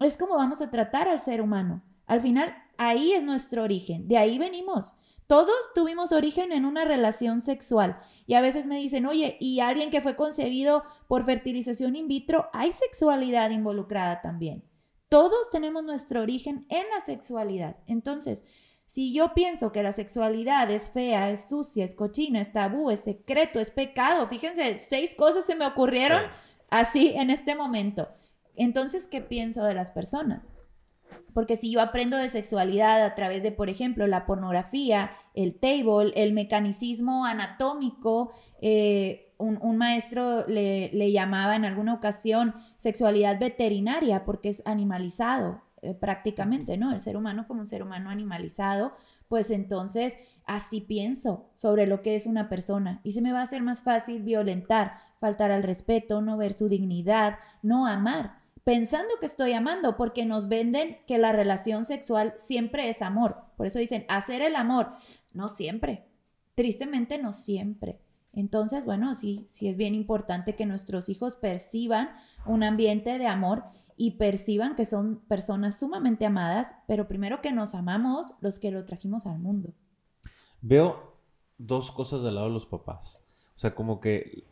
es como vamos a tratar al ser humano. Al final, ahí es nuestro origen, de ahí venimos. Todos tuvimos origen en una relación sexual y a veces me dicen, oye, y alguien que fue concebido por fertilización in vitro, hay sexualidad involucrada también. Todos tenemos nuestro origen en la sexualidad. Entonces, si yo pienso que la sexualidad es fea, es sucia, es cochina, es tabú, es secreto, es pecado, fíjense, seis cosas se me ocurrieron así en este momento. Entonces, ¿qué pienso de las personas? Porque si yo aprendo de sexualidad a través de, por ejemplo, la pornografía, el table, el mecanicismo anatómico, eh, un, maestro le, le, llamaba en alguna ocasión sexualidad veterinaria porque es animalizado. Eh, prácticamente, ¿no? El ser humano como un ser humano animalizado, pues entonces así pienso sobre lo que es una persona y se me va a hacer más fácil violentar, faltar al respeto, no ver su dignidad, no amar, pensando que estoy amando, porque nos venden que la relación sexual siempre es amor. Por eso dicen, hacer el amor, no siempre, tristemente no siempre. Entonces, bueno, sí, sí es bien importante que nuestros hijos perciban un ambiente de amor y perciban que son personas sumamente amadas, pero primero que nos amamos los que lo trajimos al mundo. Veo dos cosas del lado de los papás. O sea, como que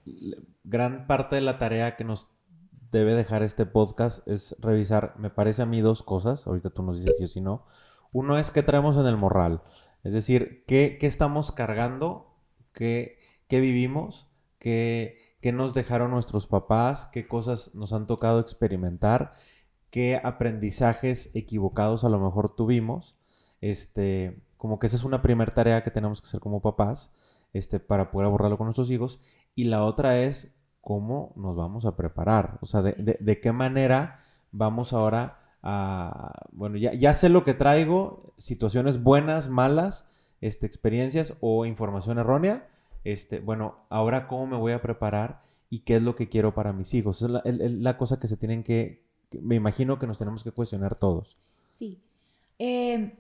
gran parte de la tarea que nos debe dejar este podcast es revisar, me parece a mí, dos cosas. Ahorita tú nos dices si o si no. Uno es qué traemos en el morral. Es decir, qué, qué estamos cargando, qué, qué vivimos, qué qué nos dejaron nuestros papás, qué cosas nos han tocado experimentar, qué aprendizajes equivocados a lo mejor tuvimos. Este, como que esa es una primera tarea que tenemos que hacer como papás, este, para poder abordarlo con nuestros hijos. Y la otra es cómo nos vamos a preparar, o sea, de, qué manera vamos ahora a, bueno, ya, ya, sé lo que traigo, situaciones buenas, malas, este, experiencias o información errónea, este, bueno, ahora cómo me voy a preparar y qué es lo que quiero para mis hijos. Esa es la, cosa que se tienen que, me imagino que nos tenemos que cuestionar todos. Sí. Em,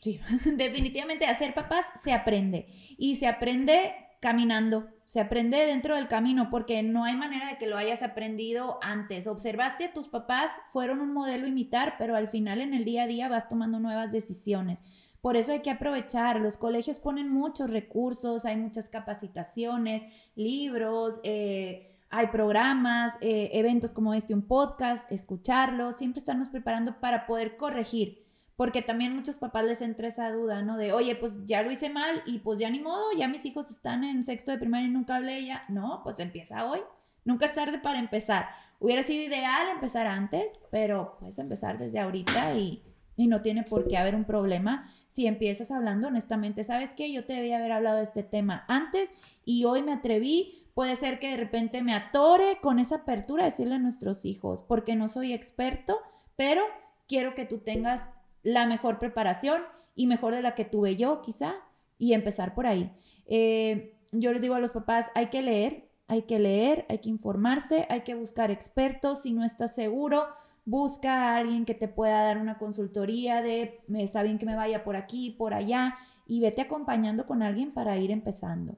sí, definitivamente hacer papás se aprende y se aprende caminando, se aprende dentro del camino porque no hay manera de que lo hayas aprendido antes. Observaste a tus papás, fueron un modelo imitar, pero al final en el día a día vas tomando nuevas decisiones. Por eso hay que aprovechar. Los colegios ponen muchos recursos, hay muchas capacitaciones, libros, eh, hay programas, eh, eventos como este, un podcast, escucharlos, siempre estamos preparando para poder corregir. Porque también muchos papás les entra esa duda, ¿no? De, oye, pues ya lo hice mal y pues ya ni modo, ya mis hijos están en sexto de primaria y nunca hablé ya. No, pues empieza hoy. Nunca es tarde para empezar. Hubiera sido ideal empezar antes, pero puedes empezar desde ahorita y, y no tiene por qué haber un problema si empiezas hablando honestamente, ¿sabes qué? Yo te debía haber hablado de este tema antes y hoy me atreví. Puede ser que de repente me atore con esa apertura a decirle a nuestros hijos, porque no soy experto, pero quiero que tú tengas la mejor preparación y mejor de la que tuve yo, quizá, y empezar por ahí. Eh, yo les digo a los papás, hay que leer, hay que leer, hay que informarse, hay que buscar expertos. Si no estás seguro, busca a alguien que te pueda dar una consultoría de, está bien que me vaya por aquí, por allá, y vete acompañando con alguien para ir empezando.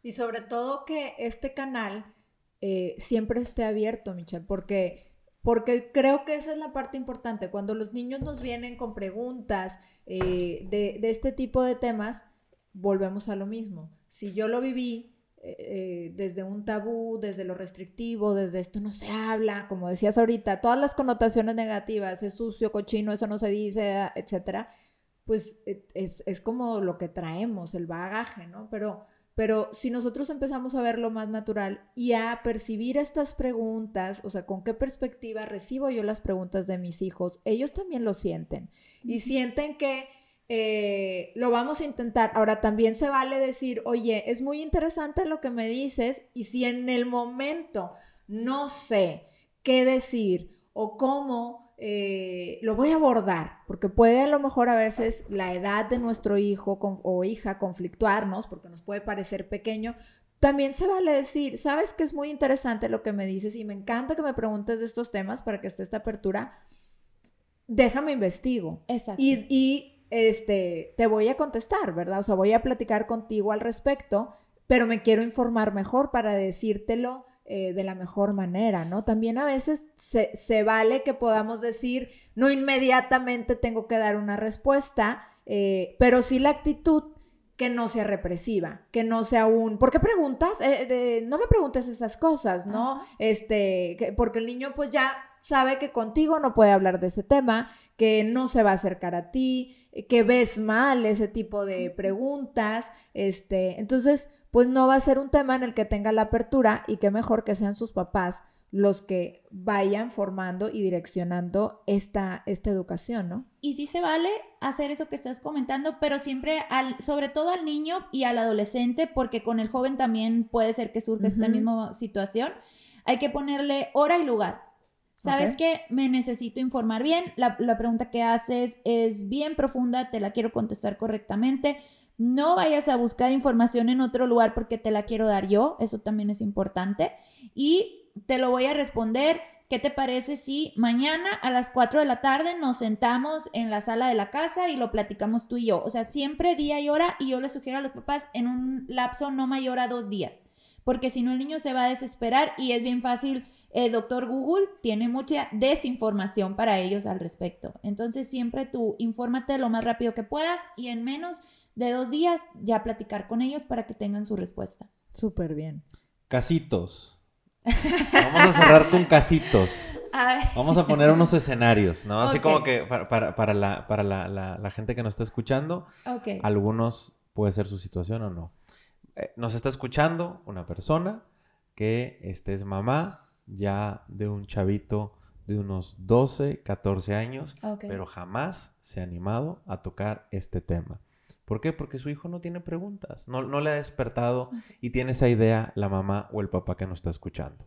Y sobre todo que este canal eh, siempre esté abierto, Michelle, porque porque creo que esa es la parte importante. Cuando los niños nos vienen con preguntas eh, de, de, este tipo de temas, volvemos a lo mismo. Si yo lo viví eh, eh, desde un tabú, desde lo restrictivo, desde esto no se habla, como decías ahorita, todas las connotaciones negativas, es sucio, cochino, eso no se dice, etcétera, pues es, es como lo que traemos, el bagaje, ¿no? Pero pero si nosotros empezamos a verlo más natural y a percibir estas preguntas, o sea, con qué perspectiva recibo yo las preguntas de mis hijos, ellos también lo sienten. Y sienten que eh, lo vamos a intentar. Ahora también se vale decir, oye, es muy interesante lo que me dices y si en el momento no sé qué decir o cómo eh, lo voy a abordar, porque puede a lo mejor a veces la edad de nuestro hijo o hija conflictuarnos, porque nos puede parecer pequeño. También se vale decir, sabes que es muy interesante lo que me dices y me encanta que me preguntes de estos temas para que esté esta apertura. Déjame investigo. Exacto. Y, y este, te voy a contestar, ¿verdad? O sea, voy a platicar contigo al respecto, pero me quiero informar mejor para decírtelo eh, de la mejor manera, ¿no? También a veces se, vale que podamos decir, no inmediatamente tengo que dar una respuesta, eh, pero sí la actitud que no sea represiva, que no sea un, ¿por qué preguntas? Eh, no me preguntes esas cosas, ¿no? Este, porque el niño pues ya sabe que contigo no puede hablar de ese tema, que no se va a acercar a ti, que ves mal ese tipo de preguntas, este, entonces pues no va a ser un tema en el que tenga la apertura y que mejor que sean sus papás los que vayan formando y direccionando esta, esta educación, ¿no? Y sí se vale hacer eso que estás comentando, pero siempre al, sobre todo al niño y al adolescente, porque con el joven también puede ser que surja esta misma situación, hay que ponerle hora y lugar. ¿Sabes qué? Me necesito informar bien. La, la, pregunta que haces es bien profunda, te la quiero contestar correctamente. No vayas a buscar información en otro lugar porque te la quiero dar yo, eso también es importante. Y te lo voy a responder. ¿Qué te parece si mañana a las 4 de la tarde nos sentamos en la sala de la casa y lo platicamos tú y yo? O sea, siempre día y hora y yo le sugiero a los papás en un lapso no mayor a dos días, porque si no el niño se va a desesperar y es bien fácil. El doctor Google tiene mucha desinformación para ellos al respecto. Entonces siempre tú infórmate lo más rápido que puedas y en menos de dos días ya platicar con ellos para que tengan su respuesta. Súper bien. Casitos. Vamos a cerrar con casitos. Vamos a poner unos escenarios, ¿no? Así como que para, la, para la, gente que nos está escuchando, algunos puede ser su situación o no. Eh, nos está escuchando una persona que este es mamá ya de un chavito de unos 12, 14 años, pero jamás se ha animado a tocar este tema. ¿Por qué? Porque su hijo no tiene preguntas, no, le ha despertado y tiene esa idea la mamá o el papá que nos está escuchando.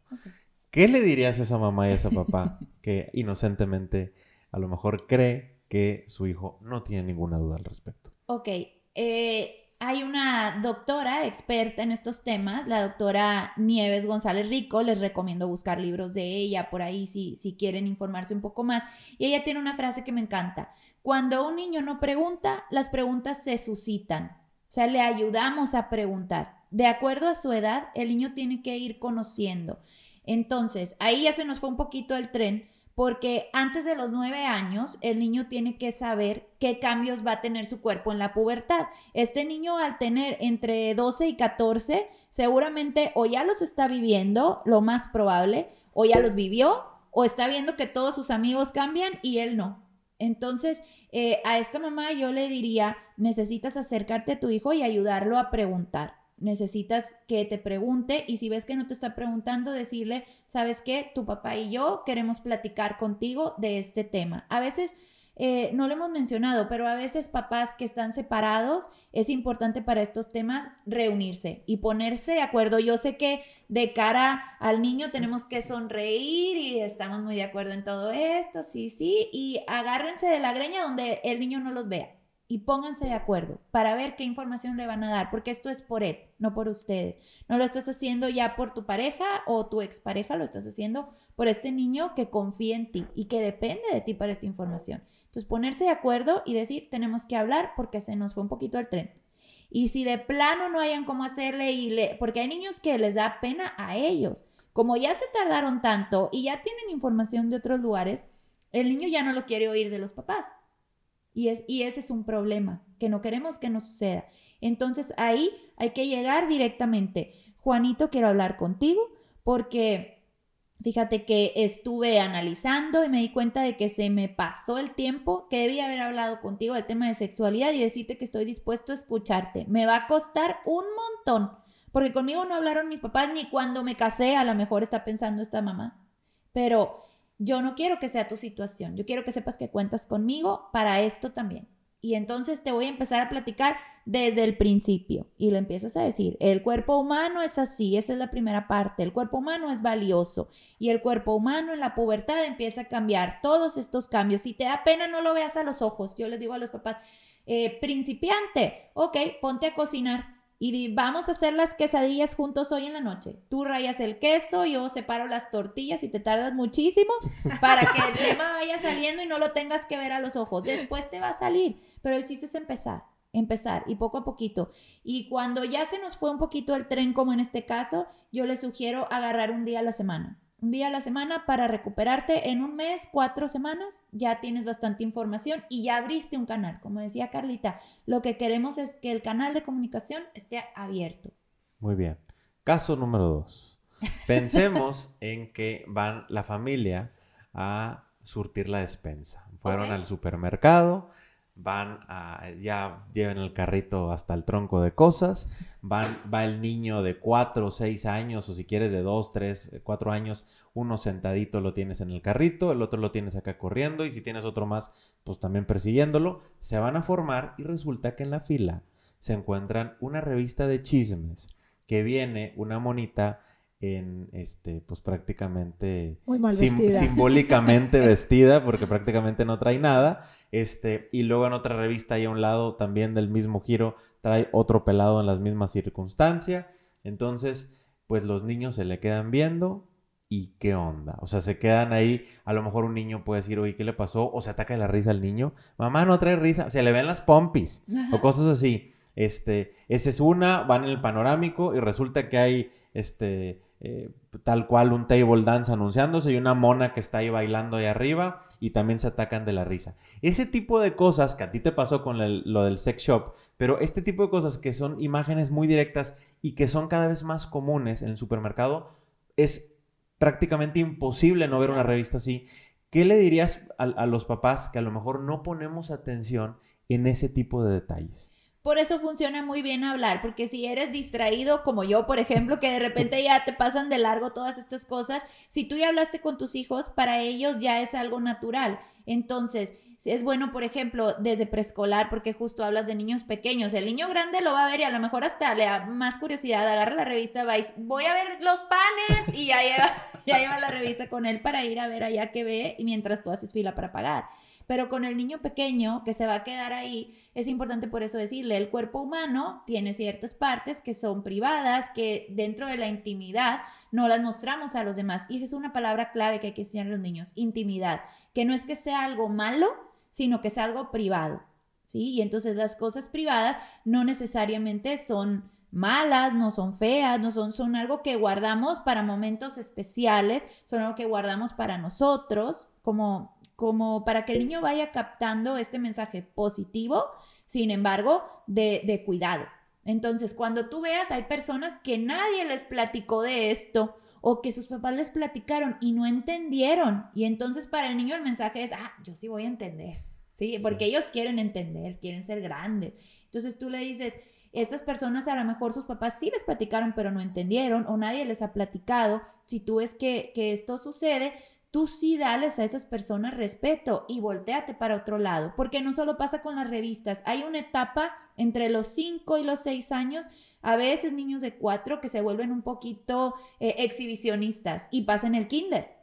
¿Qué le dirías a esa mamá y a ese papá que inocentemente a lo mejor cree que su hijo no tiene ninguna duda al respecto? Ok, eh, hay una doctora experta en estos temas, la doctora Nieves González Rico, les recomiendo buscar libros de ella por ahí si, si quieren informarse un poco más. Y ella tiene una frase que me encanta. Cuando un niño no pregunta, las preguntas se suscitan. O sea, le ayudamos a preguntar. De acuerdo a su edad, el niño tiene que ir conociendo. Entonces, ahí ya se nos fue un poquito el tren, porque antes de los nueve años el niño tiene que saber qué cambios va a tener su cuerpo en la pubertad. Este niño al tener entre 12 y 14 seguramente o ya los está viviendo, lo más probable, o ya los vivió, o está viendo que todos sus amigos cambian y él no. Entonces, eh, a esta mamá yo le diría, necesitas acercarte a tu hijo y ayudarlo a preguntar. Necesitas que te pregunte y si ves que no te está preguntando, decirle, ¿sabes qué? Tu papá y yo queremos platicar contigo de este tema. A veces eh, no lo hemos mencionado, pero a veces papás que están separados, es importante para estos temas reunirse y ponerse de acuerdo. Yo sé que de cara al niño tenemos que sonreír y estamos muy de acuerdo en todo esto, sí, sí, y agárrense de la greña donde el niño no los vea y pónganse de acuerdo para ver qué información le van a dar, porque esto es por él, no por ustedes. No lo estás haciendo ya por tu pareja o tu expareja, lo estás haciendo por este niño que confía en ti y que depende de ti para esta información. Entonces, ponerse de acuerdo y decir, tenemos que hablar porque se nos fue un poquito el tren. Y si de plano no hayan cómo hacerle y porque hay niños que les da pena a ellos como ya se tardaron tanto y ya tienen información de otros lugares, el niño ya no lo quiere oír de los papás. Y, es, y ese es un problema que no queremos que nos suceda. Entonces ahí hay que llegar directamente. Juanito, quiero hablar contigo porque Fíjate que estuve analizando y me di cuenta de que se me pasó el tiempo, que debía haber hablado contigo del tema de sexualidad y decirte que estoy dispuesto a escucharte. Me va a costar un montón, porque conmigo no hablaron mis papás ni cuando me casé, a lo mejor está pensando esta mamá. Pero yo no quiero que sea tu situación, yo quiero que sepas que cuentas conmigo para esto también. Y entonces te voy a empezar a platicar desde el principio. Y le empiezas a decir, el cuerpo humano es así, esa es la primera parte, el cuerpo humano es valioso. Y el cuerpo humano en la pubertad empieza a cambiar todos estos cambios. Si te da pena, no lo veas a los ojos. Yo les digo a los papás, eh, principiante, ok, ponte a cocinar y vamos a hacer las quesadillas juntos hoy en la noche. Tú rayas el queso, yo separo las tortillas y te tardas muchísimo para que el tema vaya saliendo y no lo tengas que ver a los ojos. Después te va a salir, pero el chiste es empezar, empezar y poco a poquito. Y cuando ya se nos fue un poquito el tren, como en este caso, yo les sugiero agarrar un día a la semana un día a la semana para recuperarte. En un mes, cuatro semanas, ya tienes bastante información y ya abriste un canal. Como decía Carlita, lo que queremos es que el canal de comunicación esté abierto. Muy bien. Caso número dos. Pensemos en que van la familia a surtir la despensa. Fueron al supermercado, van a, ya llevan el carrito hasta el tronco de cosas, van, va el niño de 4 o 6 años, o si quieres de 2, 3, 4 años, uno sentadito lo tienes en el carrito, el otro lo tienes acá corriendo, y si tienes otro más, pues también persiguiéndolo, se van a formar y resulta que en la fila se encuentran una revista de chismes que viene una monita en este, pues prácticamente simbólicamente vestida, porque prácticamente no trae nada. Este, y luego en otra revista ahí a un lado, también del mismo giro, trae otro pelado en las mismas circunstancias. Entonces, pues los niños se le quedan viendo y qué onda. O sea, se quedan ahí. A lo mejor un niño puede decir, oye, ¿qué le pasó? O se ataca de la risa al niño. Mamá no trae risa. Se le ven las pompis o cosas así. Este, esa es una, van en el panorámico y resulta que hay este eh, tal cual un table dance anunciándose y una mona que está ahí bailando ahí arriba y también se atacan de la risa. Ese tipo de cosas que a ti te pasó con lo del sex shop, pero este tipo de cosas que son imágenes muy directas y que son cada vez más comunes en el supermercado, es prácticamente imposible no ver una revista así. ¿Qué le dirías a los papás que a lo mejor no ponemos atención en ese tipo de detalles? Por eso funciona muy bien hablar, porque si eres distraído como yo, por ejemplo, que de repente ya te pasan de largo todas estas cosas, si tú ya hablaste con tus hijos, para ellos ya es algo natural. Entonces, es bueno, por ejemplo, desde preescolar, porque justo hablas de niños pequeños. El niño grande lo va a ver y a lo mejor hasta le da más curiosidad, agarra la revista, va y, voy a ver los panes y ya lleva, ya la revista con él para ir a ver allá que ve y mientras tú haces fila para pagar. Pero con el niño pequeño que se va a quedar ahí, es importante por eso decirle, el cuerpo humano tiene ciertas partes que son privadas, que dentro de la intimidad no las mostramos a los demás. Y esa es una palabra clave que hay que enseñar a los niños, intimidad, que no es que sea algo malo, sino que es algo privado. ¿Sí? Y entonces las cosas privadas no necesariamente son malas, no son feas, no son, son algo que guardamos para momentos especiales, son algo que guardamos para nosotros, como como para que el niño vaya captando este mensaje positivo, sin embargo, de, cuidado. Entonces, cuando tú veas, hay personas que nadie les platicó de esto o que sus papás les platicaron y no entendieron. Y entonces para el niño el mensaje es, ah, yo sí voy a entender, ¿sí? Porque ellos quieren entender, quieren ser grandes. Entonces tú le dices, estas personas a lo mejor sus papás sí les platicaron, pero no entendieron o nadie les ha platicado. Si tú ves que, que esto sucede, tú sí dales a esas personas respeto y volteate para otro lado, porque no solo pasa con las revistas, hay una etapa entre los 5 y los 6 años, a veces niños de 4 que se vuelven un poquito eh, exhibicionistas y pasan el kinder.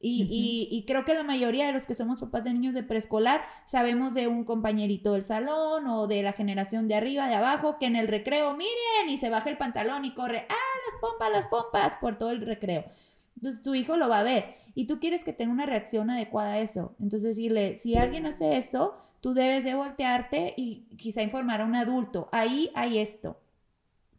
Y, y, creo que la mayoría de los que somos papás de niños de preescolar sabemos de un compañerito del salón o de la generación de arriba, de abajo, que en el recreo, miren, y se baja el pantalón y corre, ah, las pompas, las pompas, por todo el recreo. Entonces tu hijo lo va a ver y tú quieres que tenga una reacción adecuada a eso. Entonces decirle, si alguien hace eso, tú debes de voltearte y quizá informar a un adulto. Ahí hay esto.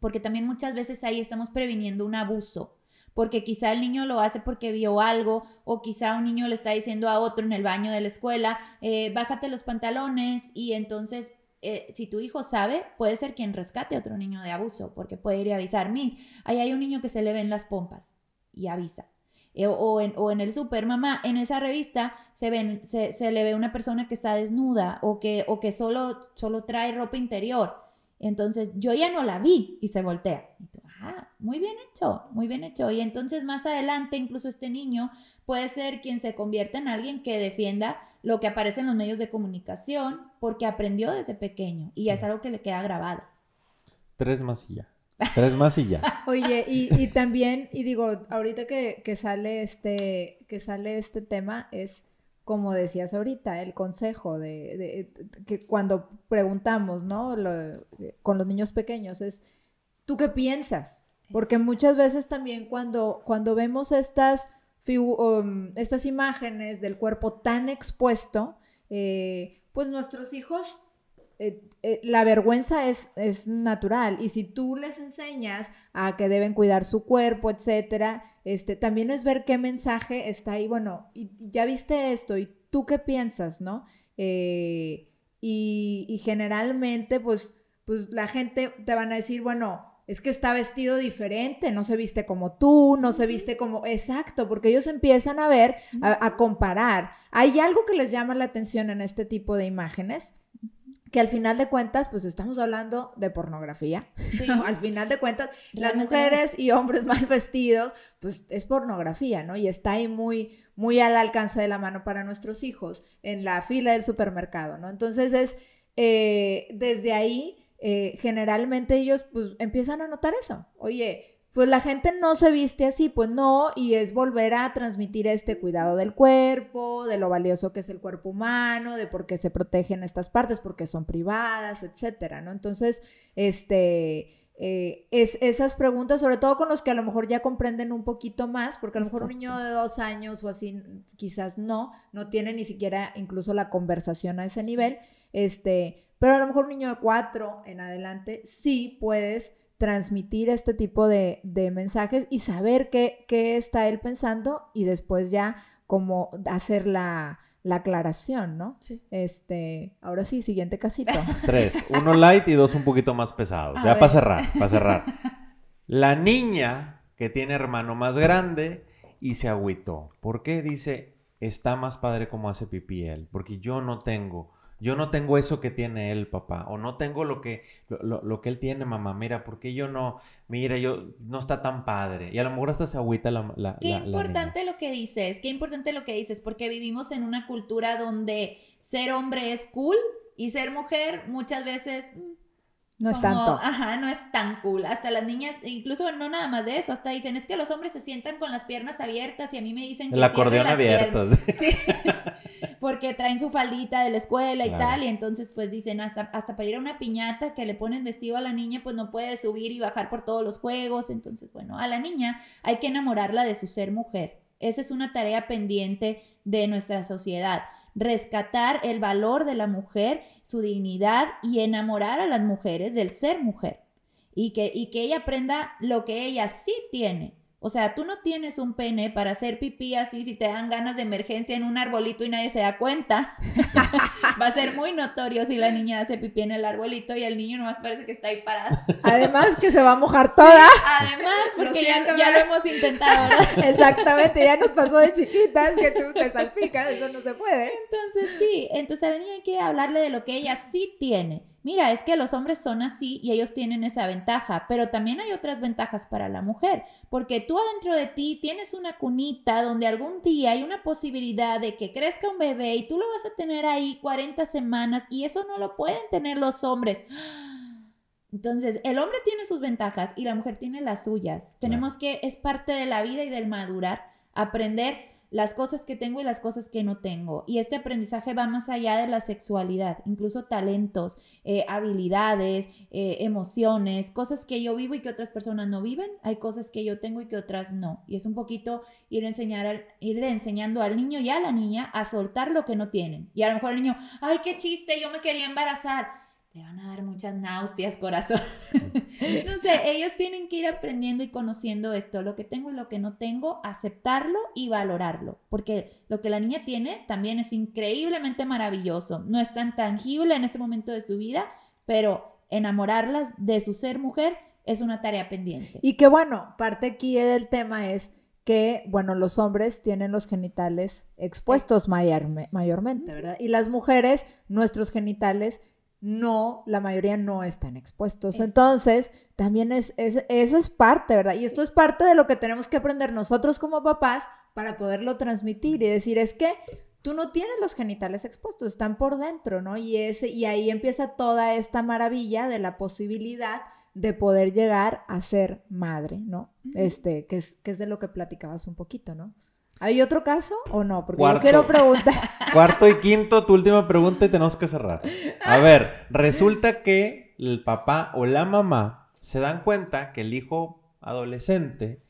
Porque también muchas veces ahí estamos previniendo un abuso. porque quizá el niño lo hace porque vio algo o quizá un niño le está diciendo a otro en el baño de la escuela, eh, bájate los pantalones y entonces eh, si tu hijo sabe, puede ser quien rescate a otro niño de abuso, porque puede ir a avisar, Miss, ahí hay un niño que se le ven las pompas y avisa. Eh, o, en, o, en, el super, mamá, en esa revista se, ven, se, se, le ve una persona que está desnuda o que, o que solo, solo trae ropa interior. Entonces yo ya no la vi y se voltea. ah, muy bien hecho, muy bien hecho. Y entonces más adelante incluso este niño puede ser quien se convierta en alguien que defienda lo que aparece en los medios de comunicación porque aprendió desde pequeño y ya es algo que le queda grabado. Tres más y ya. Tres más y ya. Oye, y, también, y digo, ahorita que, sale este, que sale este tema, es como decías ahorita, el consejo de, que cuando preguntamos, ¿no? con los niños pequeños, es, ¿tú qué piensas? Porque muchas veces también cuando, cuando vemos estas, um, estas imágenes del cuerpo tan expuesto, eh, pues nuestros hijos eh, eh, la vergüenza es, es, natural. Y si tú les enseñas a que deben cuidar su cuerpo, etcétera, este, también es ver qué mensaje está ahí, bueno, y, ya viste esto y tú qué piensas, ¿no? Eh, y, y, generalmente, pues, pues la gente te van a decir, bueno, es que está vestido diferente, no se viste como tú, no se viste como, exacto, porque ellos empiezan a ver, a, a comparar. Hay algo que les llama la atención en este tipo de imágenes que al final de cuentas, pues estamos hablando de pornografía. al final de cuentas, las mujeres y hombres mal vestidos, pues es pornografía, ¿no? Y está ahí muy, muy al alcance de la mano para nuestros hijos en la fila del supermercado, ¿no? Entonces es, eh, desde ahí, eh, generalmente ellos pues empiezan a notar eso. Oye, pues la gente no se viste así, pues no, y es volver a transmitir este cuidado del cuerpo, de lo valioso que es el cuerpo humano, de por qué se protegen estas partes, porque son privadas, etcétera, ¿no? Entonces, este, eh, es, esas preguntas, sobre todo con los que a lo mejor ya comprenden un poquito más, porque a lo mejor un niño de dos años o así, quizás no, no tiene ni siquiera incluso la conversación a ese nivel, este, pero a lo mejor un niño de cuatro en adelante sí puedes transmitir este tipo de, mensajes y saber qué, qué, está él pensando y después ya como hacer la, aclaración, ¿no? Sí. Este, ahora sí, siguiente casito. Tres, uno light y dos un poquito más pesados. ya para cerrar, para cerrar. La niña que tiene hermano más grande y se agüitó. ¿Por qué? Dice, está más padre como hace pipí él, porque yo no tengo yo no tengo eso que tiene él, papá, o no tengo lo que, lo, que él tiene, mamá, mira, porque yo no, mira, yo no está tan padre. Y a lo mejor hasta se agüita la... la qué importante lo que dices, qué importante lo que dices, porque vivimos en una cultura donde ser hombre es cool y ser mujer muchas veces... Mm, no es tanto. Ajá, no es tan cool. Hasta las niñas, incluso no nada más de eso, hasta dicen, es que los hombres se sientan con las piernas abiertas y a mí me dicen que... El acordeón abierto. Sí. porque traen su faldita de la escuela y tal, y entonces pues dicen, hasta, hasta para ir a una piñata que le ponen vestido a la niña, pues no puede subir y bajar por todos los juegos, entonces bueno, a la niña hay que enamorarla de su ser mujer. Esa es una tarea pendiente de nuestra sociedad. Rescatar el valor de la mujer, su dignidad y enamorar a las mujeres del ser mujer. Y que, y que ella aprenda lo que ella sí tiene, o sea, tú no tienes un pene para hacer pipí así si te dan ganas de emergencia en un arbolito y nadie se da cuenta. Va a ser muy notorio si la niña hace pipí en el arbolito y el niño nomás parece que está ahí parado. Además que se va a mojar toda. además, porque ya, lo hemos intentado, ¿verdad? Exactamente, ya nos pasó de chiquitas que tú te salpicas, eso no se puede. Entonces sí, entonces a la niña hay que hablarle de lo que ella sí tiene mira, es que los hombres son así y ellos tienen esa ventaja, pero también hay otras ventajas para la mujer, porque tú adentro de ti tienes una cunita donde algún día hay una posibilidad de que crezca un bebé y tú lo vas a tener ahí 40 semanas y eso no lo pueden tener los hombres. Entonces, el hombre tiene sus ventajas y la mujer tiene las suyas. Tenemos que, es parte de la vida y del madurar, aprender las cosas que tengo y las cosas que no tengo. Y este aprendizaje va más allá de la sexualidad, incluso talentos, eh, habilidades, eh, emociones, cosas que yo vivo y que otras personas no viven. Hay cosas que yo tengo y que otras no. Y es un poquito ir, enseñar ir enseñando al niño y a la niña a soltar lo que no tienen. Y a lo mejor el niño, ay, qué chiste, yo me quería embarazar le van a dar muchas náuseas, corazón. no sé, ellos tienen que ir aprendiendo y conociendo esto, lo que tengo y lo que no tengo, aceptarlo y valorarlo, porque lo que la niña tiene también es increíblemente maravilloso. No es tan tangible en este momento de su vida, pero enamorarlas de su ser mujer es una tarea pendiente. Y que bueno, parte aquí del tema es que, bueno, los hombres tienen los genitales expuestos mayormente, ¿verdad? Y las mujeres, nuestros genitales no, la mayoría no están expuestos. Entonces, también es, eso es parte, ¿verdad? Y esto es parte de lo que tenemos que aprender nosotros como papás para poderlo transmitir y decir, es que tú no tienes los genitales expuestos, están por dentro, ¿no? Y, ese, y ahí empieza toda esta maravilla de la posibilidad de poder llegar a ser madre, ¿no? Este, que es, que es de lo que platicabas un poquito, ¿no? ¿Hay otro caso o no? Porque yo quiero preguntar. Cuarto y quinto, tu última pregunta y tenemos que cerrar. A ver, resulta que el papá o la mamá se dan cuenta que el hijo adolescente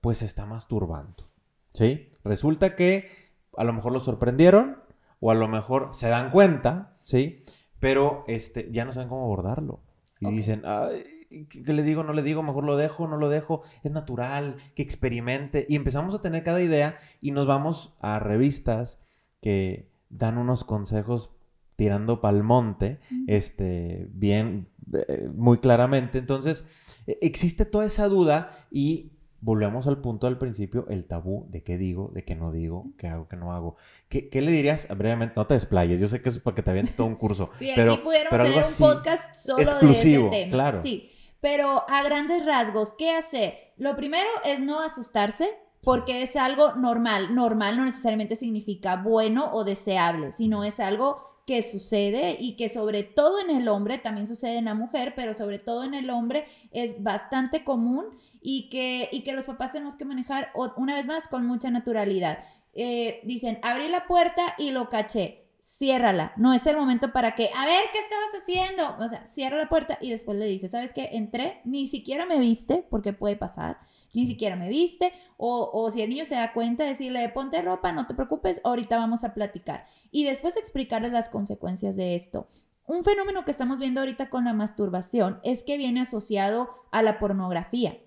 pues se está masturbando. ¿Sí? Resulta que a lo mejor lo sorprendieron o a lo mejor se dan cuenta, ¿sí? Pero este, ya no saben cómo abordarlo. Y dicen, ay, ¿qué le digo? No le digo, mejor lo dejo, no lo dejo, es natural, que experimente. Y empezamos a tener cada idea y nos vamos a revistas que dan unos consejos tirando pa'l monte, este, bien, eh, muy claramente. Entonces, e, existe toda esa duda y volvemos al punto del principio, el tabú de qué digo, de qué no digo, qué hago, qué no hago. ¿Qué, le dirías? Brevemente, no te desplayes, yo sé que es para que te avientes todo un curso. sí, pero, aquí pudiéramos pero tener un podcast solo exclusivo, de ese tema. Claro. Sí. Pero a grandes rasgos, ¿qué hacer? Lo primero es no asustarse, porque es algo normal. Normal no necesariamente significa bueno o deseable, sino es algo que sucede y que sobre todo en el hombre, también sucede en la mujer, pero sobre todo en el hombre es bastante común y que, y que los papás tenemos que manejar una vez más con mucha naturalidad. Eh, dicen, abrí la puerta y lo caché ciérrala. No es el momento para que, a ver, ¿qué estabas haciendo? O sea, cierra la puerta y después le dice, ¿sabes qué? Entré, ni siquiera me viste, porque puede pasar, ni siquiera me viste, o, o si el niño se da cuenta, decirle, ponte ropa, no te preocupes, ahorita vamos a platicar. Y después explicarle las consecuencias de esto. Un fenómeno que estamos viendo ahorita con la masturbación es que viene asociado a la pornografía.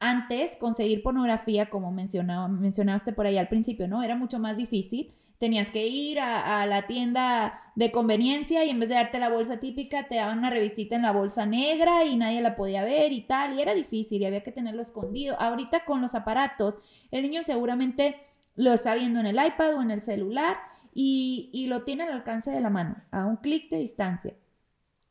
Antes, conseguir pornografía, como mencionaste por ahí al principio, ¿no? Era mucho más difícil tenías que ir a, la tienda de conveniencia y en vez de darte la bolsa típica, te daban una revistita en la bolsa negra y nadie la podía ver y tal, y era difícil y había que tenerlo escondido. Ahorita con los aparatos, el niño seguramente lo está viendo en el iPad o en el celular y, y lo tiene al alcance de la mano, a un clic de distancia.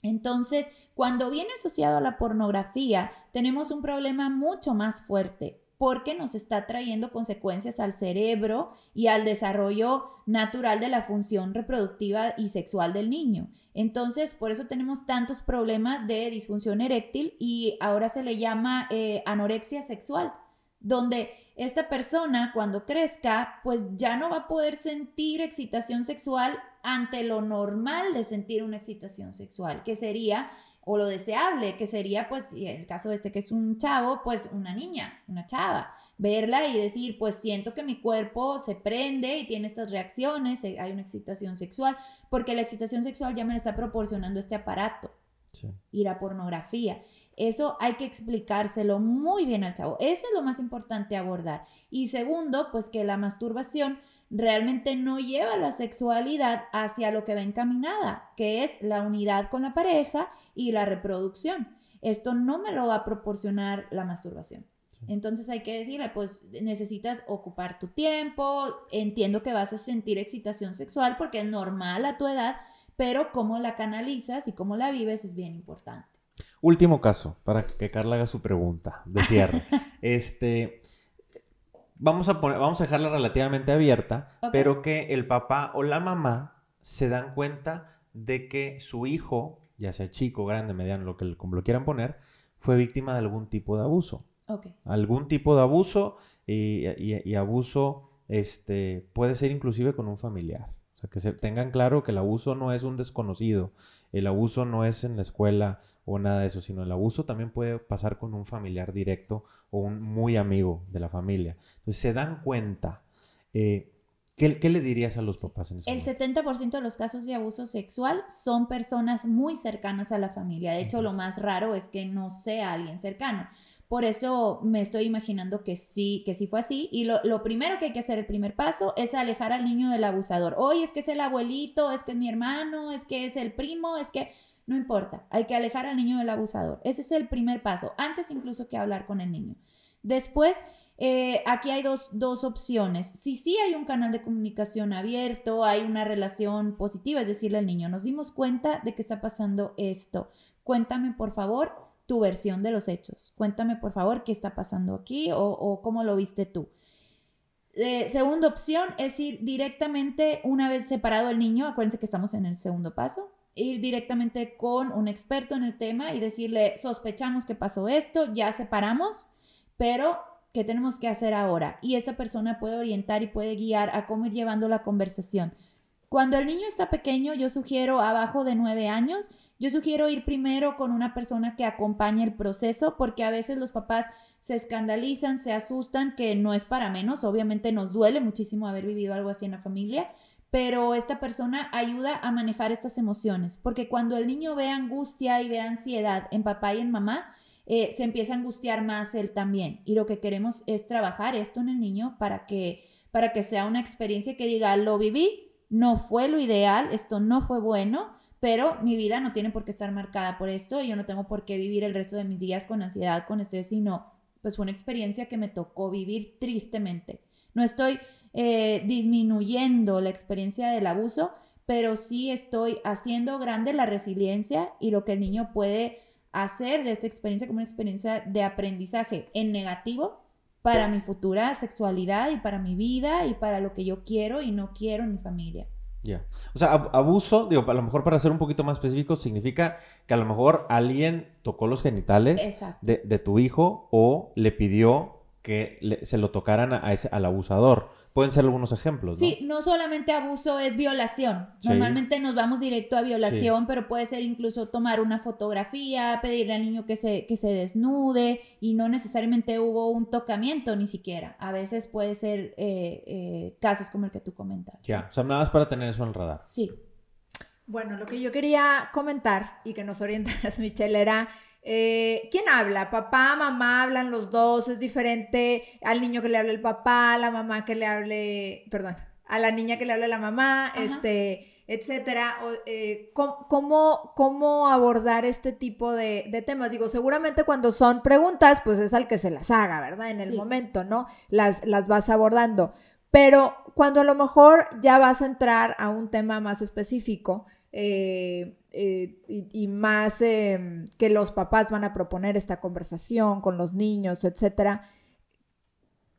Entonces, cuando viene asociado a la pornografía, tenemos un problema mucho más fuerte porque nos está trayendo consecuencias al cerebro y al desarrollo natural de la función reproductiva y sexual del niño. Entonces, por eso tenemos tantos problemas de disfunción eréctil y ahora se le llama eh, anorexia sexual, donde esta persona cuando crezca, pues ya no va a poder sentir excitación sexual ante lo normal de sentir una excitación sexual, que sería o lo deseable, que sería, pues, en el caso de este que es un chavo, pues una niña, una chava, verla y decir, pues siento que mi cuerpo se prende y tiene estas reacciones, eh, hay una excitación sexual, porque la excitación sexual ya me está proporcionando este aparato. Y la pornografía. Eso hay que explicárselo muy bien al chavo. Eso es lo más importante abordar. Y segundo, pues que la masturbación realmente no lleva la sexualidad hacia lo que va encaminada, que es la unidad con la pareja y la reproducción. Esto no me lo va a proporcionar la masturbación. Entonces hay que decirle, pues necesitas ocupar tu tiempo, entiendo que vas a sentir excitación sexual porque es normal a tu edad, pero cómo la canalizas y cómo la vives es bien importante. Último caso, para que Carla haga su pregunta de cierre. este, vamos a, poner, vamos a dejarla relativamente abierta, pero que el papá o la mamá se dan cuenta de que su hijo, ya sea chico, grande, mediano, lo que como lo quieran poner, fue víctima de algún tipo de abuso. Algún tipo de abuso y, abuso este, puede ser inclusive con un familiar. O sea, que se tengan claro que el abuso no es un desconocido, el abuso no es en la escuela, o nada de eso, sino el abuso también puede pasar con un familiar directo o un muy amigo de la familia. Entonces se dan cuenta. Eh, ¿Qué, ¿Qué, le dirías a los papás en ese El 70% de los casos de abuso sexual son personas muy cercanas a la familia. De hecho, lo más raro es que no sea alguien cercano. Por eso me estoy imaginando que sí, que sí fue así. Y lo, lo, primero que hay que hacer, el primer paso, es alejar al niño del abusador. Hoy es que es el abuelito, es que es mi hermano, es que es el primo, es que... No importa, hay que alejar al niño del abusador. Ese es el primer paso, antes incluso que hablar con el niño. Después, eh, aquí hay dos, dos, opciones. Si sí hay un canal de comunicación abierto, hay una relación positiva, es decirle al niño, nos dimos cuenta de que está pasando esto. Cuéntame, por favor, tu versión de los hechos. Cuéntame, por favor, qué está pasando aquí o, cómo lo viste tú. Eh, segunda opción es ir directamente, una vez separado el niño, acuérdense que estamos en el segundo paso, ir directamente con un experto en el tema y decirle, sospechamos que pasó esto, ya separamos, pero ¿qué tenemos que hacer ahora? Y esta persona puede orientar y puede guiar a cómo ir llevando la conversación. Cuando el niño está pequeño, yo sugiero abajo de nueve años, yo sugiero ir primero con una persona que acompañe el proceso, porque a veces los papás se escandalizan, se asustan, que no es para menos, obviamente nos duele muchísimo haber vivido algo así en la familia, pero esta persona ayuda a manejar estas emociones, porque cuando el niño ve angustia y ve ansiedad en papá y en mamá, eh, se empieza a angustiar más él también. Y lo que queremos es trabajar esto en el niño para que, para que sea una experiencia que diga, lo viví, no fue lo ideal, esto no fue bueno, pero mi vida no tiene por qué estar marcada por esto y yo no tengo por qué vivir el resto de mis días con ansiedad, con estrés, sino pues fue una experiencia que me tocó vivir tristemente. No estoy eh, disminuyendo la experiencia del abuso, pero sí estoy haciendo grande la resiliencia y lo que el niño puede hacer de esta experiencia como una experiencia de aprendizaje en negativo para mi futura sexualidad y para mi vida y para lo que yo quiero y no quiero en mi familia. Ya. O sea, abuso, digo, a lo mejor para ser un poquito más específico, significa que a lo mejor alguien tocó los genitales de, de, tu hijo o le pidió que se lo tocaran a ese, al abusador pueden ser algunos ejemplos. ¿no? Sí, no solamente abuso es violación. Normalmente nos vamos directo a violación, pero puede ser incluso tomar una fotografía, pedirle al niño que se, que se desnude y no necesariamente hubo un tocamiento ni siquiera. A veces puede ser eh, eh, casos como el que tú comentas. Ya, o sea, nada más para tener eso en el radar. Sí. Bueno, lo que yo quería comentar y que nos orientaras, Michelle, era eh, ¿Quién habla? Papá, mamá, hablan los dos, es diferente al niño que le hable el papá, a la mamá que le hable, perdón, a la niña que le hable la mamá, este, etcétera. Eh, ¿cómo, ¿cómo, abordar este tipo de, temas? Digo, seguramente cuando son preguntas, pues es al que se las haga, ¿verdad? En el momento, ¿no? Las, las vas abordando. Pero cuando a lo mejor ya vas a entrar a un tema más específico, eh, eh, y, más em, que los papás van a proponer esta conversación con los niños, etcétera.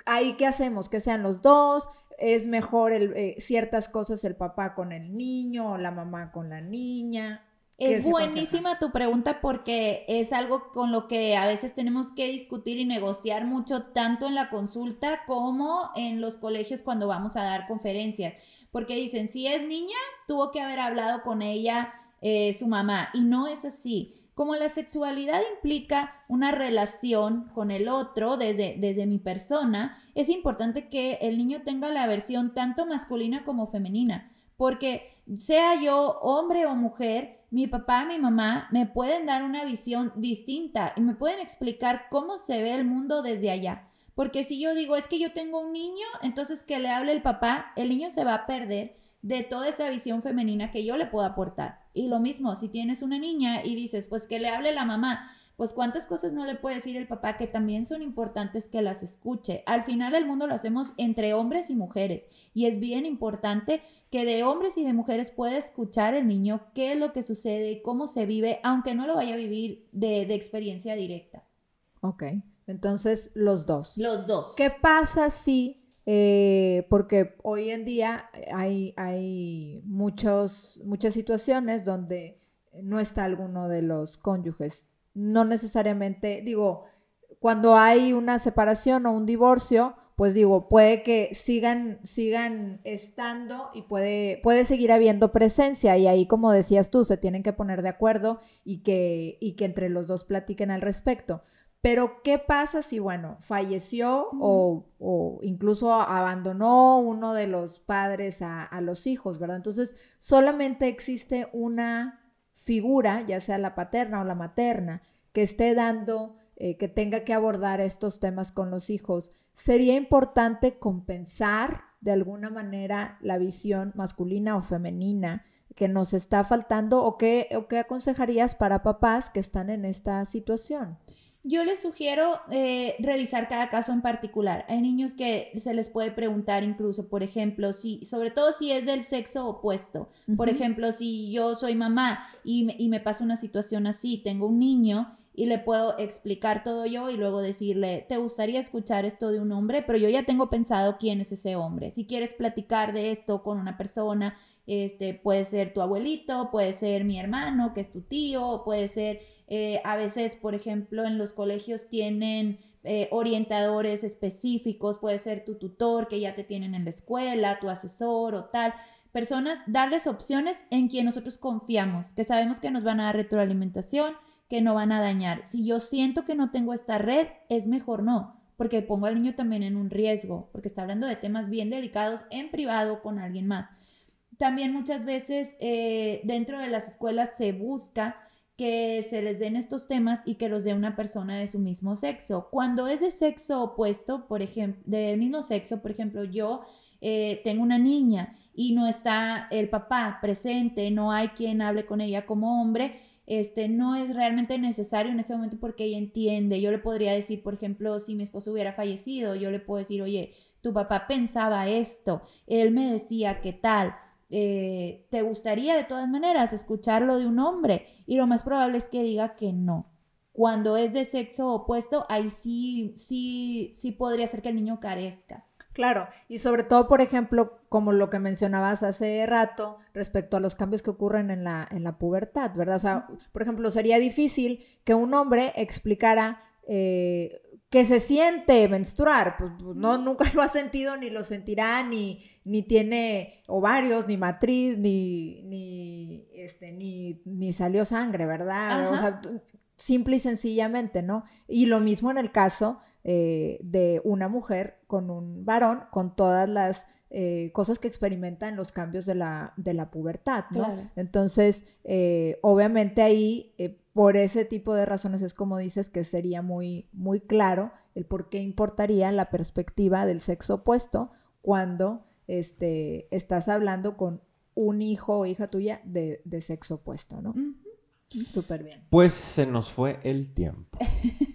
Ahí, ¿qué hacemos? Que sean los dos, es mejor eh, ciertas cosas el papá con el niño o la mamá con la niña. Es buenísima tu pregunta porque es algo con lo que a veces tenemos que discutir y negociar mucho, tanto en la consulta como en los colegios cuando vamos a dar conferencias. Porque dicen, si es niña, tuvo que haber hablado con ella eh, su mamá. Y no es así. Como la sexualidad implica una relación con el otro desde, desde mi persona, es importante que el niño tenga la versión tanto masculina como femenina. Porque sea yo hombre o mujer, mi papá, mi mamá me pueden dar una visión distinta y me pueden explicar cómo se ve el mundo desde allá. Porque si yo digo, es que yo tengo un niño, entonces que le hable el papá, el niño se va a perder de toda esta visión femenina que yo le puedo aportar. Y lo mismo, si tienes una niña y dices, pues que le hable la mamá, pues cuántas cosas no le puede decir el papá que también son importantes que las escuche. Al final el mundo lo hacemos entre hombres y mujeres y es bien importante que de hombres y de mujeres pueda escuchar el niño qué es lo que sucede y cómo se vive, aunque no lo vaya a vivir de, de experiencia directa. Ok, entonces los dos. Los dos. ¿Qué pasa si eh, porque hoy en día hay, hay muchos, muchas situaciones donde no está alguno de los cónyuges. No necesariamente, digo, cuando hay una separación o un divorcio, pues digo, puede que sigan, sigan estando y puede, puede seguir habiendo presencia. Y ahí, como decías tú, se tienen que poner de acuerdo y que, y que entre los dos platiquen al respecto. Pero, ¿qué pasa si, bueno, falleció o, incluso abandonó uno de los padres a, los hijos, ¿verdad? Entonces, solamente existe una figura, ya sea la paterna o la materna, que esté dando, eh, que tenga que abordar estos temas con los hijos. Sería importante compensar de alguna manera la visión masculina o femenina que nos está faltando o qué, o qué aconsejarías para papás que están en esta situación? Yo les sugiero eh, revisar cada caso en particular. Hay niños que se les puede preguntar incluso, por ejemplo, si, sobre todo si es del sexo opuesto. Por ejemplo, si yo soy mamá y y me pasa una situación así, tengo un niño y le puedo explicar todo yo y luego decirle, ¿te gustaría escuchar esto de un hombre? Pero yo ya tengo pensado quién es ese hombre. Si quieres platicar de esto con una persona, este, puede ser tu abuelito, puede ser mi hermano, que es tu tío, puede ser, eh, a veces, por ejemplo, en los colegios tienen eh, orientadores específicos, puede ser tu tutor que ya te tienen en la escuela, tu asesor o tal personas, darles opciones en quien nosotros confiamos, que sabemos que nos van a dar retroalimentación, que no van a dañar. Si yo siento que no tengo esta red, es mejor no, porque pongo al niño también en un riesgo, porque está hablando de temas bien delicados en privado con alguien más. También muchas veces eh, dentro de las escuelas se busca que se les den estos temas y que los dé una persona de su mismo sexo. Cuando es de sexo opuesto, por ejemplo, del mismo sexo, por ejemplo, yo eh, tengo una niña y no está el papá presente, no hay quien hable con ella como hombre, este, no es realmente necesario en este momento porque ella entiende. Yo le podría decir, por ejemplo, si mi esposo hubiera fallecido, yo le puedo decir, oye, tu papá pensaba esto, él me decía qué tal. Eh, ¿Te gustaría de todas maneras escucharlo de un hombre? Y lo más probable es que diga que no. Cuando es de sexo opuesto, ahí sí, sí, sí podría ser que el niño carezca. Claro, y sobre todo, por ejemplo, como lo que mencionabas hace rato respecto a los cambios que ocurren en la, en la pubertad, ¿verdad? O sea, por ejemplo, sería difícil que un hombre explicara eh, que se siente menstruar, pues, pues no, nunca lo ha sentido, ni lo sentirá, ni, ni tiene ovarios, ni matriz, ni, ni, este, ni, ni salió sangre, ¿verdad? O sea, simple y sencillamente, ¿no? Y lo mismo en el caso eh, de una mujer con un varón, con todas las eh, cosas que experimentan los cambios de la, de la pubertad, ¿no? Entonces, eh, obviamente ahí, por ese tipo de razones es como dices que sería muy, muy claro el por qué importaría la perspectiva del sexo opuesto cuando este, estás hablando con un hijo o hija tuya de, sexo opuesto, ¿no? Súper bien. Pues se nos fue el tiempo.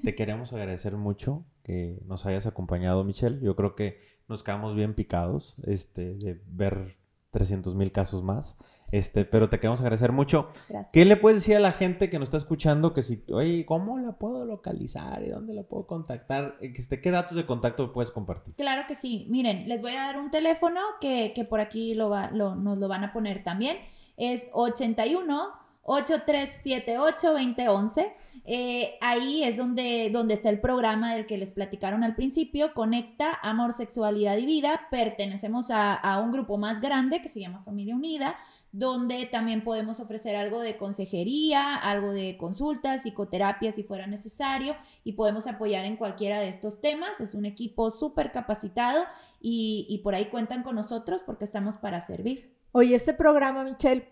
Te queremos agradecer mucho que nos hayas acompañado, Michelle. Yo creo que nos quedamos bien picados este, de ver 300 mil casos más. Este, pero te queremos agradecer mucho. ¿Qué le puedes decir a la gente que nos está escuchando que si, oye, ¿cómo la puedo localizar y dónde la puedo contactar? Este, ¿Qué datos de contacto puedes compartir? Claro que sí. Miren, les voy a dar un teléfono que, por aquí lo va, nos lo van a poner también. Es 81 8378-2011. Eh, ahí es donde, donde está el programa del que les platicaron al principio, Conecta Amor, Sexualidad y Vida. Pertenecemos a, a, un grupo más grande que se llama Familia Unida, donde también podemos ofrecer algo de consejería, algo de consultas, psicoterapia si fuera necesario y podemos apoyar en cualquiera de estos temas. Es un equipo súper capacitado y, y por ahí cuentan con nosotros porque estamos para servir. Oye, este programa, Michelle,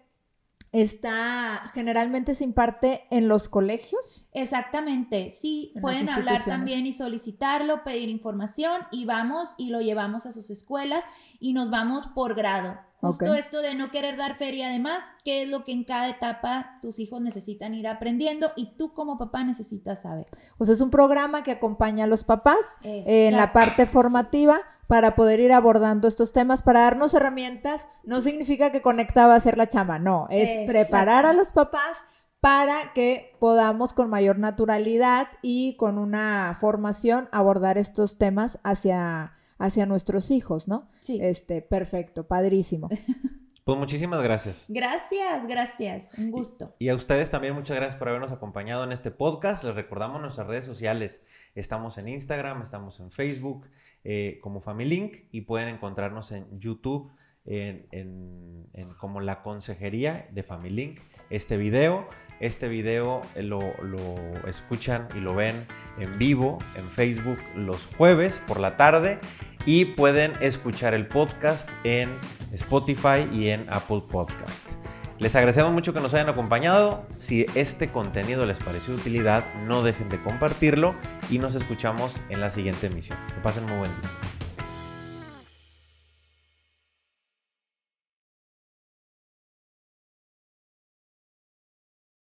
está generalmente se imparte en los colegios. Exactamente, sí, pueden hablar también y solicitarlo, pedir información y vamos y lo llevamos a sus escuelas y nos vamos por grado. Justo esto de no querer dar feria, además, qué es lo que en cada etapa tus hijos necesitan ir aprendiendo y tú como papá necesitas saber. O sea, es un programa que acompaña a los papás en la parte formativa para poder ir abordando estos temas, para darnos herramientas. No significa que conectaba a ser la chama, no, es preparar a los papás para que podamos con mayor naturalidad y con una formación abordar estos temas hacia, hacia nuestros hijos, ¿no? Sí. Este, perfecto, padrísimo. Pues muchísimas gracias. Gracias, gracias. Un gusto. Y, a ustedes también muchas gracias por habernos acompañado en este podcast. Les recordamos nuestras redes sociales. Estamos en Instagram, estamos en Facebook eh, como Familink y pueden encontrarnos en YouTube en, como la consejería de Familink este video. Este video lo, lo escuchan y lo ven en vivo en Facebook los jueves por la tarde y pueden escuchar el podcast en Spotify y en Apple Podcast. Les agradecemos mucho que nos hayan acompañado. Si este contenido les pareció de utilidad, no dejen de compartirlo y nos escuchamos en la siguiente emisión. Que pasen muy buen día.